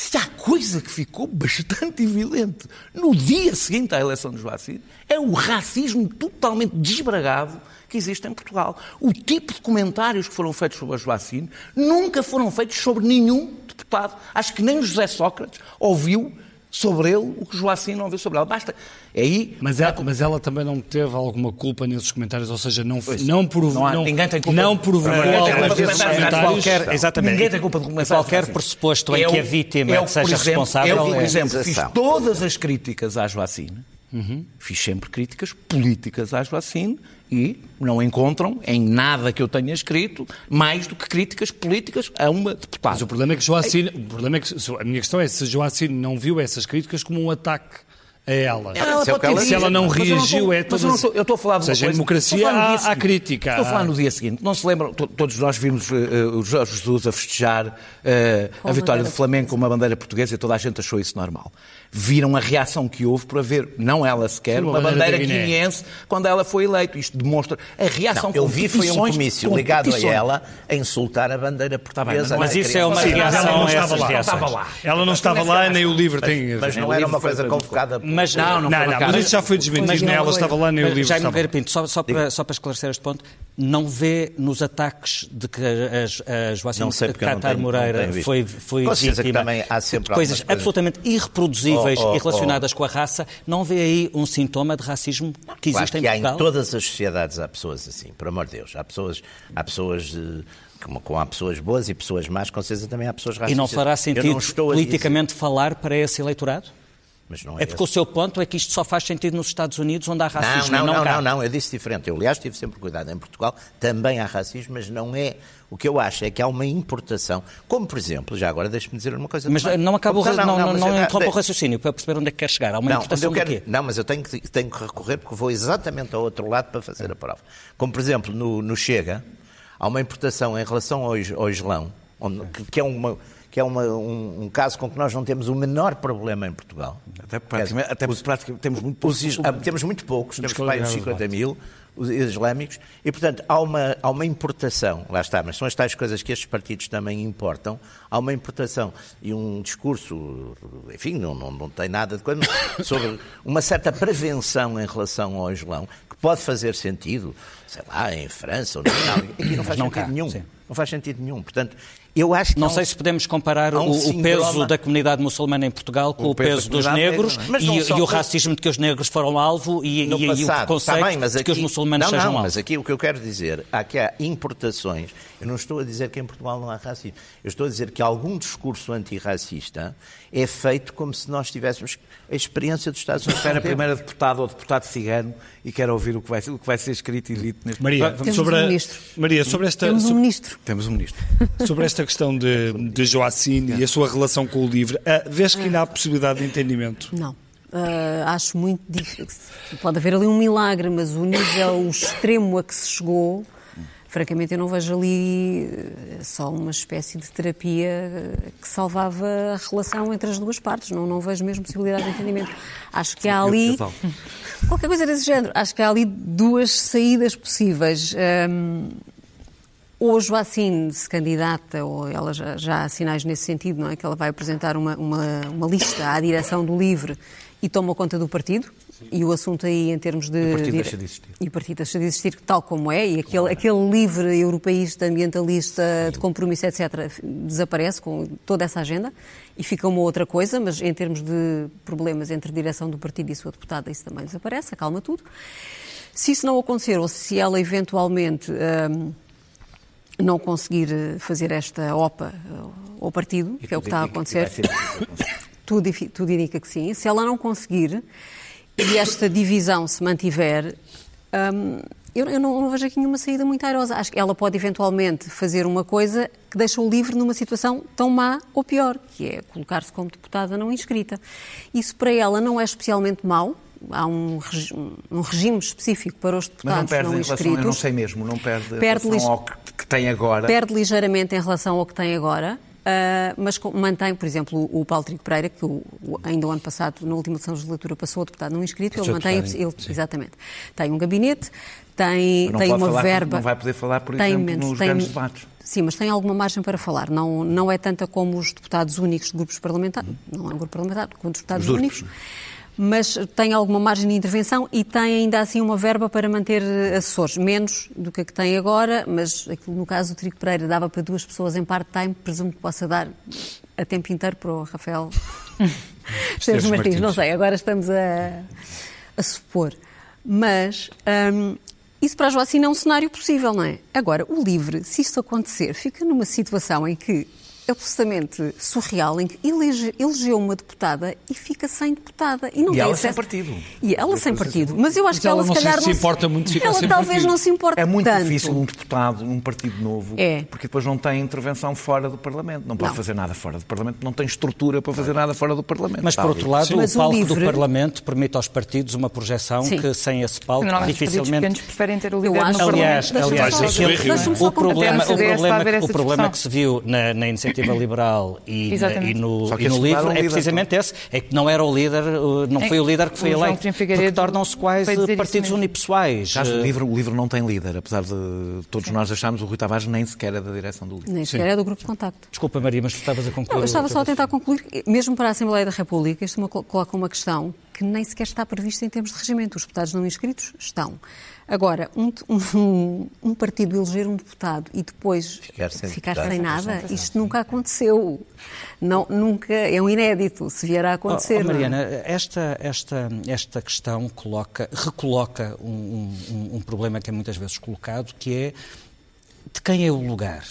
Se há coisa que ficou bastante evidente no dia seguinte à eleição de Joacim, é o racismo totalmente desbragado que existe em Portugal. O tipo de comentários que foram feitos sobre a Joacine nunca foram feitos sobre nenhum deputado. Acho que nem o José Sócrates ouviu sobre ele o que Joacine não ouviu sobre ela. Basta. É aí, mas, ela, mas ela também não teve alguma culpa nesses comentários, ou seja, não, não, provocou, não, há, não, ninguém tem culpa não provocou alguns desses comentários. Qualquer, exatamente. Ninguém tem culpa de comentários. Qualquer pressuposto em que a vítima é seja exemplo, responsável. Eu, por exemplo, fiz todas as críticas à Joacine. Uhum. Fiz sempre críticas políticas à Joacine e não encontram em nada que eu tenha escrito mais do que críticas políticas a uma deputada. Mas o problema é que Joacine, o problema é que, a minha questão é se Joacine não viu essas críticas como um ataque a ela. ela se, ela, se ela não reagiu, é todas... Mas eu, eu estou a falar de uma seja, coisa... democracia há, há, crítica. Estou a falar no dia seguinte. Não se lembram, todos nós vimos uh, o Jorge Jesus a festejar uh, a vitória do Flamengo com uma bandeira portuguesa e toda a gente achou isso normal viram a reação que houve por haver, não ela sequer, uma, uma bandeira guineense quando ela foi eleita. Isto demonstra a reação não, Eu vi foi um comício ligado a ela a insultar a bandeira portuguesa. Mas, mas isso é uma reação a essas reações. Ela não estava lá e nem o livro tem... Mas não era uma coisa convocada... Mas não, não, mas isso já foi desmentido. Nem ela estava lá nem o livro Já Nogueira Pinto, só para esclarecer este ponto, não vê nos ataques de que a, a Joacim Catar Moreira foi, foi vítima coisas absolutamente irreproduzíveis oh, oh, e relacionadas oh. com a raça, não vê aí um sintoma de racismo que existe claro em Portugal? Há em todas as sociedades há pessoas assim, por amor de Deus. Há pessoas, há pessoas como, como há pessoas boas e pessoas más, com certeza também há pessoas racistas. E não fará sentido não politicamente dizer... falar para esse eleitorado? Mas não é, é porque esse. o seu ponto é que isto só faz sentido nos Estados Unidos, onde há racismo. Não, não, não, não, não, não, eu disse diferente. Eu, aliás, tive sempre cuidado. Em Portugal também há racismo, mas não é. O que eu acho é que há uma importação, como por exemplo, já agora deixe-me dizer uma coisa. Mas não acaba o não, não, não, não interrompa o raciocínio para perceber onde é que quer chegar. Há uma não, importação quero, quê? Não, mas eu tenho que, tenho que recorrer porque vou exatamente ao outro lado para fazer a prova. Como por exemplo, no, no Chega, há uma importação em relação ao, ao Islão, onde, que, que é uma que é uma, um, um, caso com que nós não temos o menor problema em Portugal. Até praticamente, até os, praticamente temos muito poucos. Os, temos muito poucos, temos mais de 50 mil os islâmicos, e portanto há uma, há uma importação, lá está, mas são as tais coisas que estes partidos também importam, há uma importação e um discurso, enfim, não, não, não tem nada de coisa, sobre uma certa prevenção em relação ao Islão, que pode fazer sentido, sei lá, em França ou não, aqui não faz não sentido cá, nenhum. Sim. Não faz sentido nenhum. Portanto, eu acho que não sei um, se podemos comparar um o, o, peso da comunidade muçulmana em Portugal com o, o peso, peso dos negros e, e, o racismo de que os negros foram alvo e, e, e o preconceito bem, de que os muçulmanos não, sejam não, alvo. Mas aqui o que eu quero dizer é que há importações. Eu não estou a dizer que em Portugal não há racismo. Eu estou a dizer que algum discurso antirracista é feito como se nós tivéssemos a experiência dos Estados Unidos. Espera a primeira deputada ou deputado cigano e quero ouvir o que vai, o que vai ser escrito e dito neste Maria, Temos sobre um a, ministro. Maria, sobre esta Temos um ministro. Temos um ministro. Sobre esta questão de, de Joacine e a sua relação com o livro, uh, vês que ainda há possibilidade de entendimento? Não. Uh, acho muito difícil. Pode haver ali um milagre, mas o nível o extremo a que se chegou francamente eu não vejo ali eh, só uma espécie de terapia eh, que salvava a relação entre as duas partes. Não, não vejo mesmo possibilidade de entendimento. Acho que há ali. Qualquer coisa desse género. Acho que há ali duas saídas possíveis. Um, ou a Joacine se candidata, ou ela já, já há sinais nesse sentido, não é? Que ela vai apresentar uma, uma, uma lista à direção do LIVRE e toma conta do partido, e o assunto aí, em termos de. E o partido deixa de existir. E o partido deixa de existir, tal como é, e aquele, aquele livre europeísta, ambientalista, de compromisso, etc., desaparece com toda essa agenda e fica uma outra coisa, mas em termos de problemas entre a direção do partido e a sua deputada, isso também desaparece, acalma tudo. Se isso não acontecer, ou se ela eventualmente. Hum, não conseguir fazer esta OPA ao partido, que é o que está a acontecer, [COUGHS] tudo, tudo indica que sim. Se ela não conseguir, e esta divisão se mantiver, hum, eu, eu não, não, vejo aqui nenhuma saída muito airosa. Acho que ela pode eventualmente fazer uma coisa que deixa o livro numa situação tão má ou pior, que é colocar-se como deputada não inscrita. Isso para ela não é especialmente mau, há um, um, regime específico para os deputados Mas não perde não inscritos. Relação, eu não sei mesmo, não perde, perde ao que, que, tem agora. Perde ligeiramente em relação ao que tem agora. Uh, mas mantém, por exemplo, o Paulo Trigo Pereira, que o, ainda o ano passado, na última sessão de legislatura, passou a deputado não inscrito, ele mantém, ele, exatamente, tem um gabinete, tem, tem uma falar, verba... Não vai poder falar, por tem exemplo, menos, nos tem, grandes debates. Sim, mas tem alguma margem para falar. Não, não é tanta como os deputados únicos de grupos parlamentares, não é um grupo parlamentar, como os deputados os únicos mas tem alguma margem de intervenção e tem ainda assim uma verba para manter eh, assessores, menos do que a que tem agora, mas aquilo, no caso do Trigo Pereira dava para duas pessoas em part-time, presumo que possa dar a tempo inteiro para o Rafael [LAUGHS] Esteves Martins. Martins. Não sei, agora estamos a, a supor. Mas hum, isso para a Joacina é um cenário possível, não é? Agora, o LIVRE, se isto acontecer, fica numa situação em que absolutamente surreal em que elege, elegeu uma deputada e fica sem deputada. E, não e ela acesso. sem partido. E ela sem partido. Mas eu acho mas que ela, ela se calhar não se importa muito ficar ela sem talvez partido. não se importe É muito tanto. difícil um deputado num partido novo, é. porque depois não tem intervenção fora do Parlamento. Não pode não. fazer nada fora do Parlamento, não tem estrutura para fazer nada fora do Parlamento. Mas, por outro lado, Sim. o palco o livre... do Parlamento permite aos partidos uma projeção Sim. que, sem esse palco, dificilmente... Os preferem ter o líder no aliás, aliás, o problema, o problema que se viu na, na iniciativa [COUGHS] liberal e, e, no, e no livro é precisamente esse, é que não era o líder, não foi o líder que foi eleito, porque tornam-se quase partidos unipessoais. Caso o livro, o livro não tem líder, apesar de todos Sim. nós acharmos o Rui Tavares nem sequer é da direção do livro. Nem sequer é do grupo de contacto. Desculpa Maria, mas tu estavas a concluir. Não, eu estava só a tentar concluir, mesmo para a Assembleia da República, isto coloca uma questão que nem sequer está prevista em termos de regimento. Os deputados não inscritos estão. Agora, um, um, [LAUGHS] um, partido eleger um deputado e depois ficar sem, ficar sem nada, isto nunca aconteceu. Não, nunca, é um inédito, se vier a acontecer. Oh, oh, Mariana, esta, esta, esta questão coloca, recoloca um, um problema que é muitas vezes colocado, que é de quem é o lugar?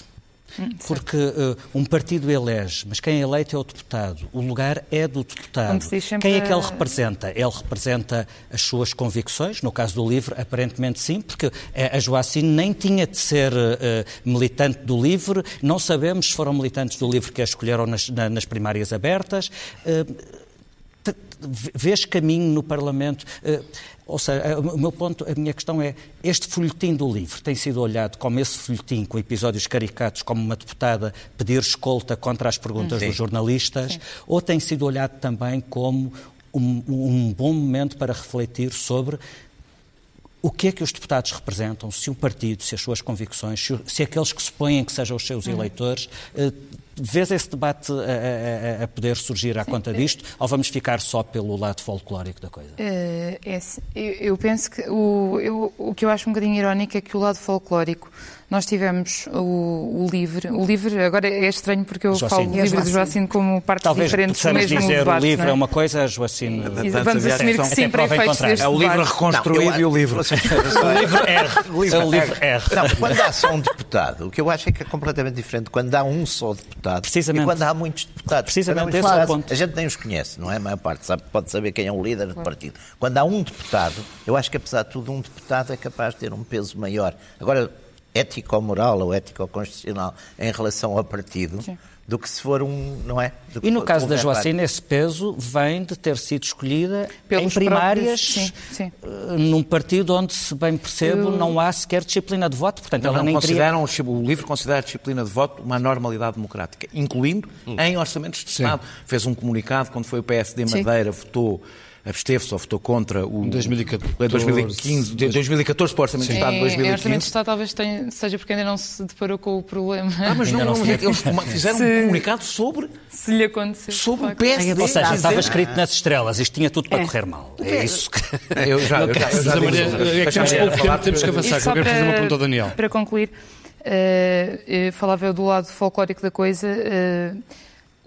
Hum, Porque uh, um partido elege, mas quem é eleito é o deputado. O lugar é do deputado. Quem é que ele representa? Ele representa as suas convicções, no caso do LIVRE, aparentemente sim, porque a Joacine nem tinha de ser uh, militante do LIVRE, não sabemos se foram militantes do LIVRE que a escolheram nas, na, nas primárias abertas. Uh, vês caminho no Parlamento. Ou seja, o meu ponto, a minha questão é, este folhetim do livro tem sido olhado como esse folhetim, com episódios caricatos, como uma deputada pedir escolta contra as perguntas Sim. dos jornalistas, Sim. ou tem sido olhado também como um, um bom momento para refletir sobre o que é que os deputados representam, se o partido, se as suas convicções, se, se aqueles que supõem que sejam os seus uhum. eleitores, eh, Vês esse debate a, a, a, poder surgir à conta disto ou vamos ficar só pelo lado folclórico da coisa? É, é, eu penso que o, eu, o que eu acho um bocadinho irónico é que o lado folclórico nós tivemos o, o LIVRE. O LIVRE, agora é estranho porque eu Joacine. falo do LIVRE do Joacine como parte Talvez diferente do mesmo dizer debate. o LIVRE é? é uma coisa, a Joacine... vamos assumir que sim, para efeitos deste É o livro reconstruído não, e o livro. o livro R. O livro R. Não, quando há só um deputado, o que eu acho é que é completamente diferente quando há um só deputado Precisamente. e quando há muitos deputados. Precisamente esse é o ponto. A gente nem os conhece, não é? A maior parte sabe, pode saber quem é o líder do partido. Quando há um deputado, eu acho que apesar de tudo, um deputado é capaz de ter um peso maior. Agora, ético-moral ou ético-constitucional em relação ao partido Sim. do que se for um, não é? e no caso da Joacine, esse peso vem de ter sido escolhida Pelos em primárias sim, sim. Eh, num partido onde, se bem percebo, Eu... não há sequer disciplina de voto. Portanto, não, ela não nem consideram, queria... O livro considera a disciplina de voto uma normalidade democrática, incluindo hum. em orçamentos de Estado. Fez um comunicado quando foi o PSD Madeira, votou absteve-se ou votou contra o 2014, 2015, 2014 para o Orçamento de Estado de 2015. Em Orçamento de Estado talvez tenha, seja porque ainda não se deparou com o problema. Ah, mas não, não, não eles [LAUGHS] fizeram se, um comunicado sobre se lhe aconteceu. Sobre o PSD. Ou seja, estava escrito nas estrelas, isto tinha tudo para é. correr mal. É isso que [LAUGHS] eu já, eu já, eu já Maria, é que temos pouco tempo, temos que avançar, que eu quero fazer uma pergunta ao Daniel. Para concluir, uh, falava eu do lado folclórico da coisa, uh,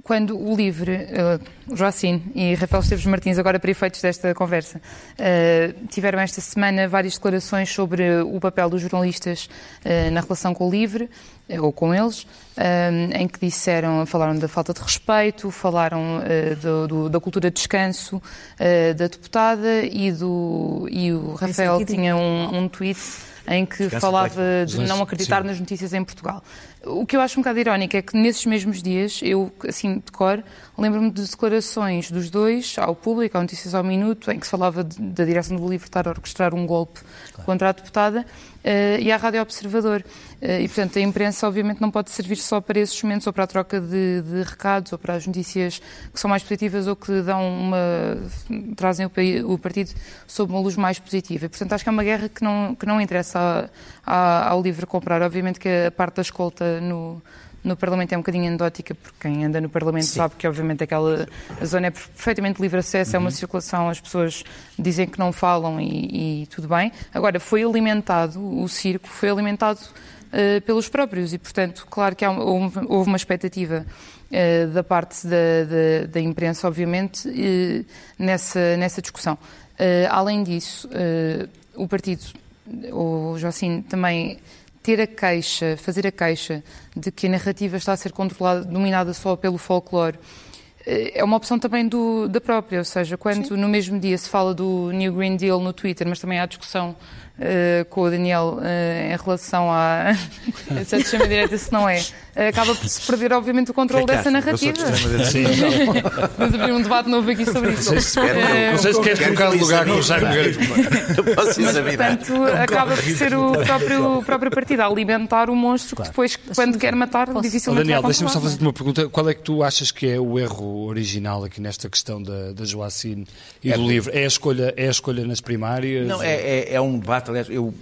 quando o LIVRE, uh, Joacine e Rafael Esteves Martins, agora para efeitos desta conversa, uh, tiveram esta semana várias declarações sobre o papel dos jornalistas uh, na relação com o LIVRE, ou com eles, em que disseram, falaram da falta de respeito, falaram do, do, da cultura de descanso da deputada e, do, e o Rafael tinha um, um tweet em que Descansa falava de não acreditar Sim. nas notícias em Portugal. O que eu acho um bocado irónico é que nesses mesmos dias, eu, assim, de cor, lembro-me de declarações dos dois ao público, ao Notícias ao Minuto, em que se falava de, da direção do livro estar a orquestrar um golpe claro. contra a deputada, e à Rádio Observador. Uh, e, portanto, a imprensa, obviamente, não pode servir só para esses momentos, ou para a troca de, de, recados, ou para as notícias que são mais positivas ou que dão uma, trazem o, o partido sob uma luz mais positiva. E, portanto, acho que é uma guerra que não, que não interessa a, a, ao livro comprar. Obviamente que a parte da escolta no, no Parlamento é um bocadinho anedótica, porque quem anda no Parlamento Sim. sabe que, obviamente, aquela zona é perfeitamente livre acesso, uhum. é uma uhum. circulação, as pessoas dizem que não falam e, e, tudo bem. Agora, foi alimentado, o circo foi alimentado uh, pelos próprios e, portanto, claro que há, houve, houve uma expectativa uh, da parte da, da, da imprensa, obviamente, uh, nessa, nessa discussão. além disso, o partido, o Joacim, também ter a queixa, fazer a queixa de que a narrativa está a ser controlada, dominada só pelo folclore, eh, é uma opção também do, da própria, ou seja, quando Sim. no mesmo dia se fala do New Green Deal no Twitter, mas também há discussão uh, com o Daniel uh, em relação a [LAUGHS] se é de extrema-direita, se não é, acaba por se perder, obviamente, o controle que é que dessa narrativa. Sim. [LAUGHS] Mas havia um debate novo aqui sobre isso. Não sei se queres trocar de lugar com o Jaime Mas, portanto, acaba por ser o próprio, o próprio partido a alimentar o monstro que depois, quando quer matar, dificilmente Daniel, deixa-me só fazer-te uma pergunta. Qual é que tu achas que é o erro original aqui nesta questão da, da Joacine e é do livro? É a, escolha, é a escolha nas primárias? Não, é, é, é um debate, aliás, eu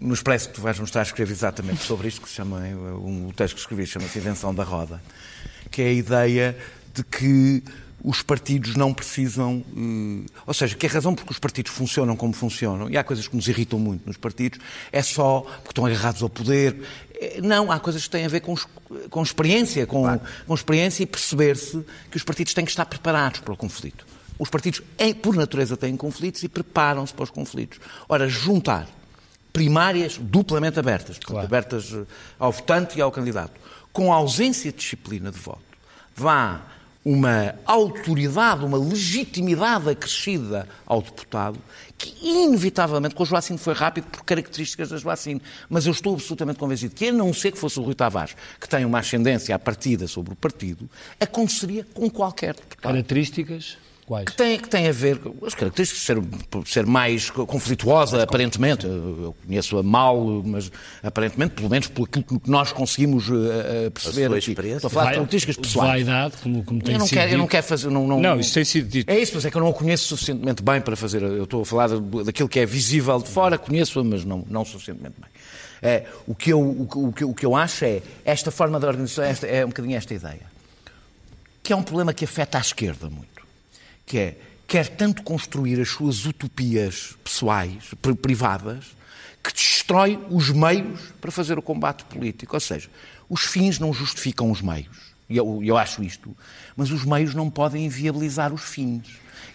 no Expresso que tu vais mostrar, escrever exatamente sobre isto, que se chama, um, o texto que escrevi chama-se Invenção da Roda, que é a ideia de que os partidos não precisam. Uh, ou seja, que a razão porque os partidos funcionam como funcionam, e há coisas que nos irritam muito nos partidos, é só porque estão agarrados ao poder. Eh, não, há coisas que têm a ver com, com experiência, com, com experiência e perceber-se que os partidos têm que estar preparados para o conflito. Os partidos, por natureza, têm conflitos e preparam-se para os conflitos. Ora, juntar primárias duplamente abertas, claro. abertas eh, ao votante e ao candidato, com ausência de disciplina de voto, vá uma autoridade, uma legitimidade acrescida ao deputado, que inevitavelmente, com o Joacine foi rápido por características da Joacine, mas eu estou absolutamente convencido que, a não ser que fosse o Rui Tavares, que tem uma ascendência à partida sobre o partido, aconteceria com qualquer deputado. Características? Quais? Que tem, que tem a ver com as características de ser, ser mais conflituosa, mais aparentemente. Eu conheço-a mal, mas aparentemente, pelo menos por aquilo que nós conseguimos uh, perceber. A sua experiência. Estou a falar de características pessoais. Vaidade, como, como tem eu não sido quero, dito. Eu não quero fazer... Não, não, não, isso tem sido dito. É isso, mas é que eu não a conheço suficientemente bem para fazer... Eu estou a falar daquilo que é visível de fora, conheço-a, mas não, não suficientemente bem. É, o, que eu, o, o, que, o que eu acho é, esta forma de organização, esta, é um bocadinho esta ideia, que é um problema que afeta a esquerda muito, que é quer tanto construir as suas utopias pessoais, privadas, que destrói os meios para fazer o combate político. Ou seja, os fins não justificam os meios. E eu, eu acho isto. Mas os meios não podem inviabilizar os fins.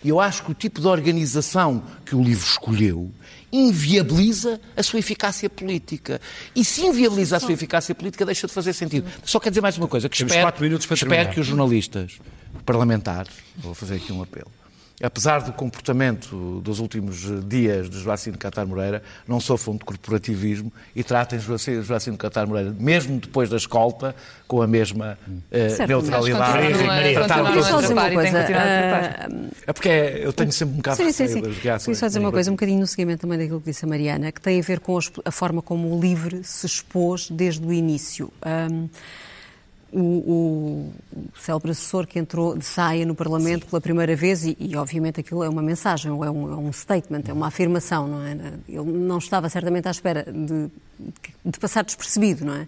E eu acho que o tipo de organização que o livro escolheu inviabiliza a sua eficácia política. E se inviabiliza a sua eficácia política, deixa de fazer sentido. Só quer dizer mais uma coisa, que espero, espero que os jornalistas parlamentares, vou fazer aqui um apelo, apesar do comportamento dos últimos dias de Joacim de Catar Moreira, não sofram de corporativismo e tratem Joacim de Catar Moreira, mesmo depois da escolta, com a mesma uh, neutralidade. Uma coisa. É porque eu tenho sempre um bocado sim, sim, sim. das reações. Queria só dizer uma coisa, um bocadinho no seguimento também daquilo que disse a Mariana, que tem a ver com a forma como o LIVRE se expôs desde o início. Um, o, o, o célebre assessor que entrou de saia no Parlamento Sim. pela primeira vez, e, e, obviamente aquilo é uma mensagem, é um, é um statement, é uma afirmação, não é? Ele não estava certamente à espera de, de passar despercebido, não é?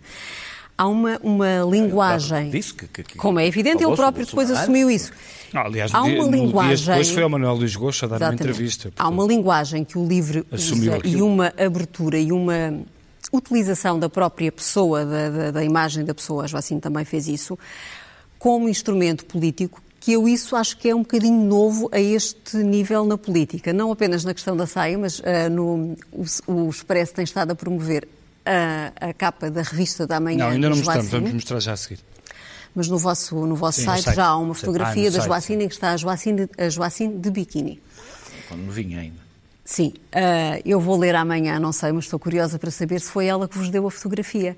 Há uma, uma linguagem. Disse que, que, que, como é evidente, ele próprio depois assumiu isso. Não, aliás, Há uma dia, linguagem. depois foi ao Manuel Luís Gosto a dar Exatamente. uma entrevista. Portanto, Há uma linguagem que o livro usa e uma abertura e uma utilização da própria pessoa, da, da, da imagem da pessoa, a Joacine também fez isso, como instrumento político que eu isso acho que é um bocadinho novo a este nível na política. Não apenas na questão da saia, mas uh, no, o, o, Expresso tem estado a promover a, a capa da revista da manhã. Não, ainda não mostramos, vamos mostrar já a seguir. Mas no vosso, no vosso Sim, site, site, já há uma fotografia ah, da Joacine em que está a Joacine, a Joacine de biquíni. Quando me vinha ainda. Sim, uh, eu vou ler amanhã, não sei, mas estou curiosa para saber se foi ela que vos deu a fotografia,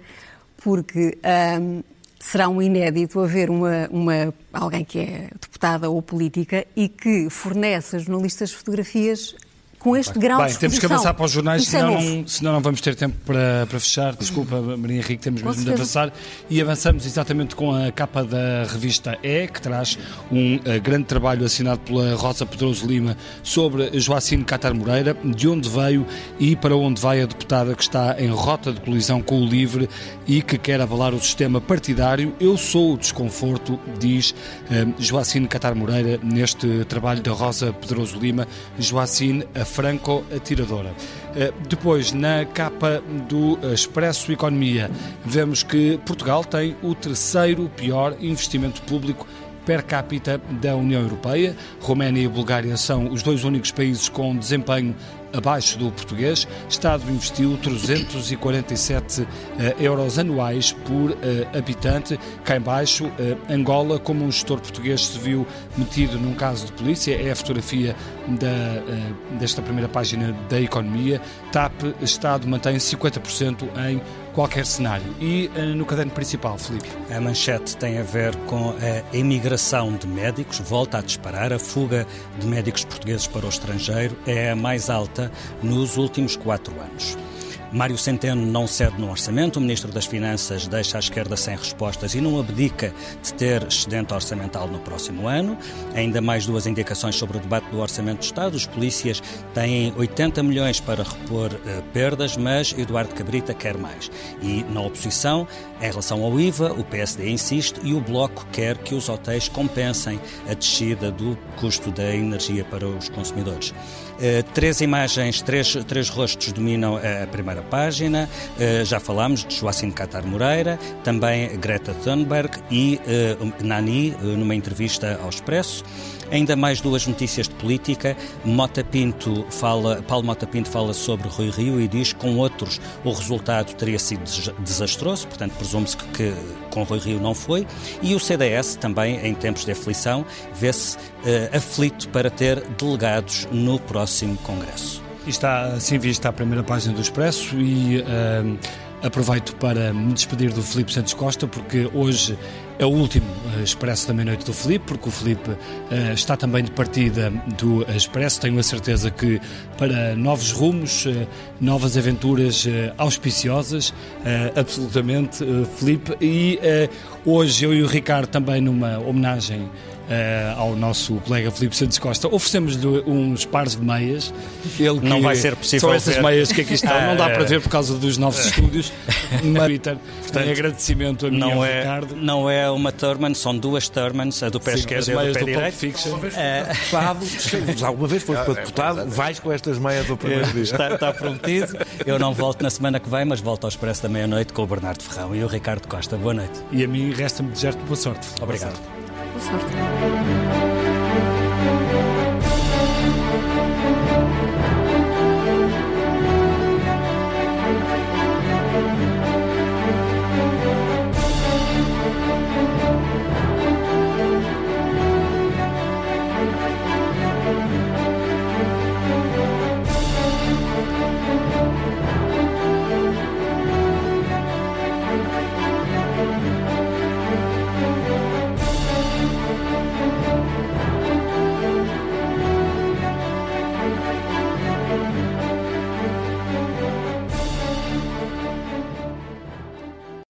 porque um, será um inédito haver uma, uma, alguém que é deputada ou política e que fornece a jornalistas fotografias com este grau Bem, de exposição. temos que avançar para os jornais, Isso é senão, é não, senão não vamos ter tempo para, para fechar. Desculpa, Maria Henrique, temos mesmo de avançar. E avançamos exatamente com a capa da revista E, que traz um uh, grande trabalho assinado pela Rosa Pedroso Lima sobre Joacine Catar Moreira, de onde veio e para onde vai a deputada que está em rota de colisão com o LIVRE e que quer avalar o sistema partidário. Eu sou o desconforto, diz uh, Joacine Catar Moreira neste trabalho da Rosa Pedroso Lima. Joacine, a franco-atiradora. Eh, depois, na capa do Expresso Economia, vemos que Portugal tem o terceiro pior investimento público per capita da União Europeia. Roménia e Bulgária são os dois únicos países com desempenho abaixo do português. Estado investiu 347 uh, eh, euros anuais por uh, habitante. Cá embaixo, uh, Angola, como um gestor português se viu metido num caso de polícia, é a fotografia da, desta primeira página da economia. TAP, Estado mantém 50% em qualquer cenário. E no caderno principal, Felipe? A manchete tem a ver com a imigração de médicos, volta a disparar. A fuga de médicos portugueses para o estrangeiro é a mais alta nos últimos quatro anos. Mário Centeno não cede no orçamento, o Ministro das Finanças deixa a esquerda sem respostas e não abdica de ter excedente orçamental no próximo ano. Ainda mais duas indicações sobre o debate do Orçamento do Estado. Os polícias têm 80 milhões para repor uh, perdas, mas Eduardo Cabrita quer mais. E na oposição, em relação ao IVA, o PSD insiste e o Bloco quer que os hotéis compensem a descida do custo da energia para os consumidores. Uh, três imagens, três, três rostos dominam a primeira página. Uh, já falámos de Joacine Catar Moreira, também Greta Thunberg e uh, Nani, numa entrevista ao Expresso. Ainda mais duas notícias de política. Mota Pinto fala, Paulo Mota Pinto fala sobre Rui Rio e diz que com outros o resultado teria sido desastroso, portanto presume-se que, que, com Rui Rio não foi. E o CDS também, em tempos de aflição, vê-se uh, aflito para ter delegados no próximo Congresso. Está assim vista a primeira página do Expresso e uh, aproveito para me despedir do Felipe Santos Costa porque hoje é o último uh, Expresso da meia-noite do Felipe, porque o Felipe uh, está também de partida do Expresso. Tenho a certeza que para novos rumos, uh, novas aventuras auspiciosas, absolutamente, Felipe. E hoje eu e o Ricardo também numa homenagem uh, ao nosso colega Filipe Santos Costa. Oferecemos-lhe uns pares de meias. Ele não vai ser possível. São essas meias que aqui estão. Não dá para ver por causa dos novos [LAUGHS] estúdios. Mas, Peter, Portanto, em agradecimento a mim não é, Ricardo. Não é uma Thurman, são duas Thurmans, a do pé esquerdo e a do pé direito. Fiction. Uh, [LAUGHS] alguma vez foste para deputado, vais com estas meias do primeiro dia. Está, está prometido. Eu não volto na semana que vem, mas volto ao Expresso da Meia-Noite com o Bernardo Ferrão e o Ricardo Costa. Boa noite. E a mim resta-me desejar-te boa sorte. Obrigado. Boa sorte.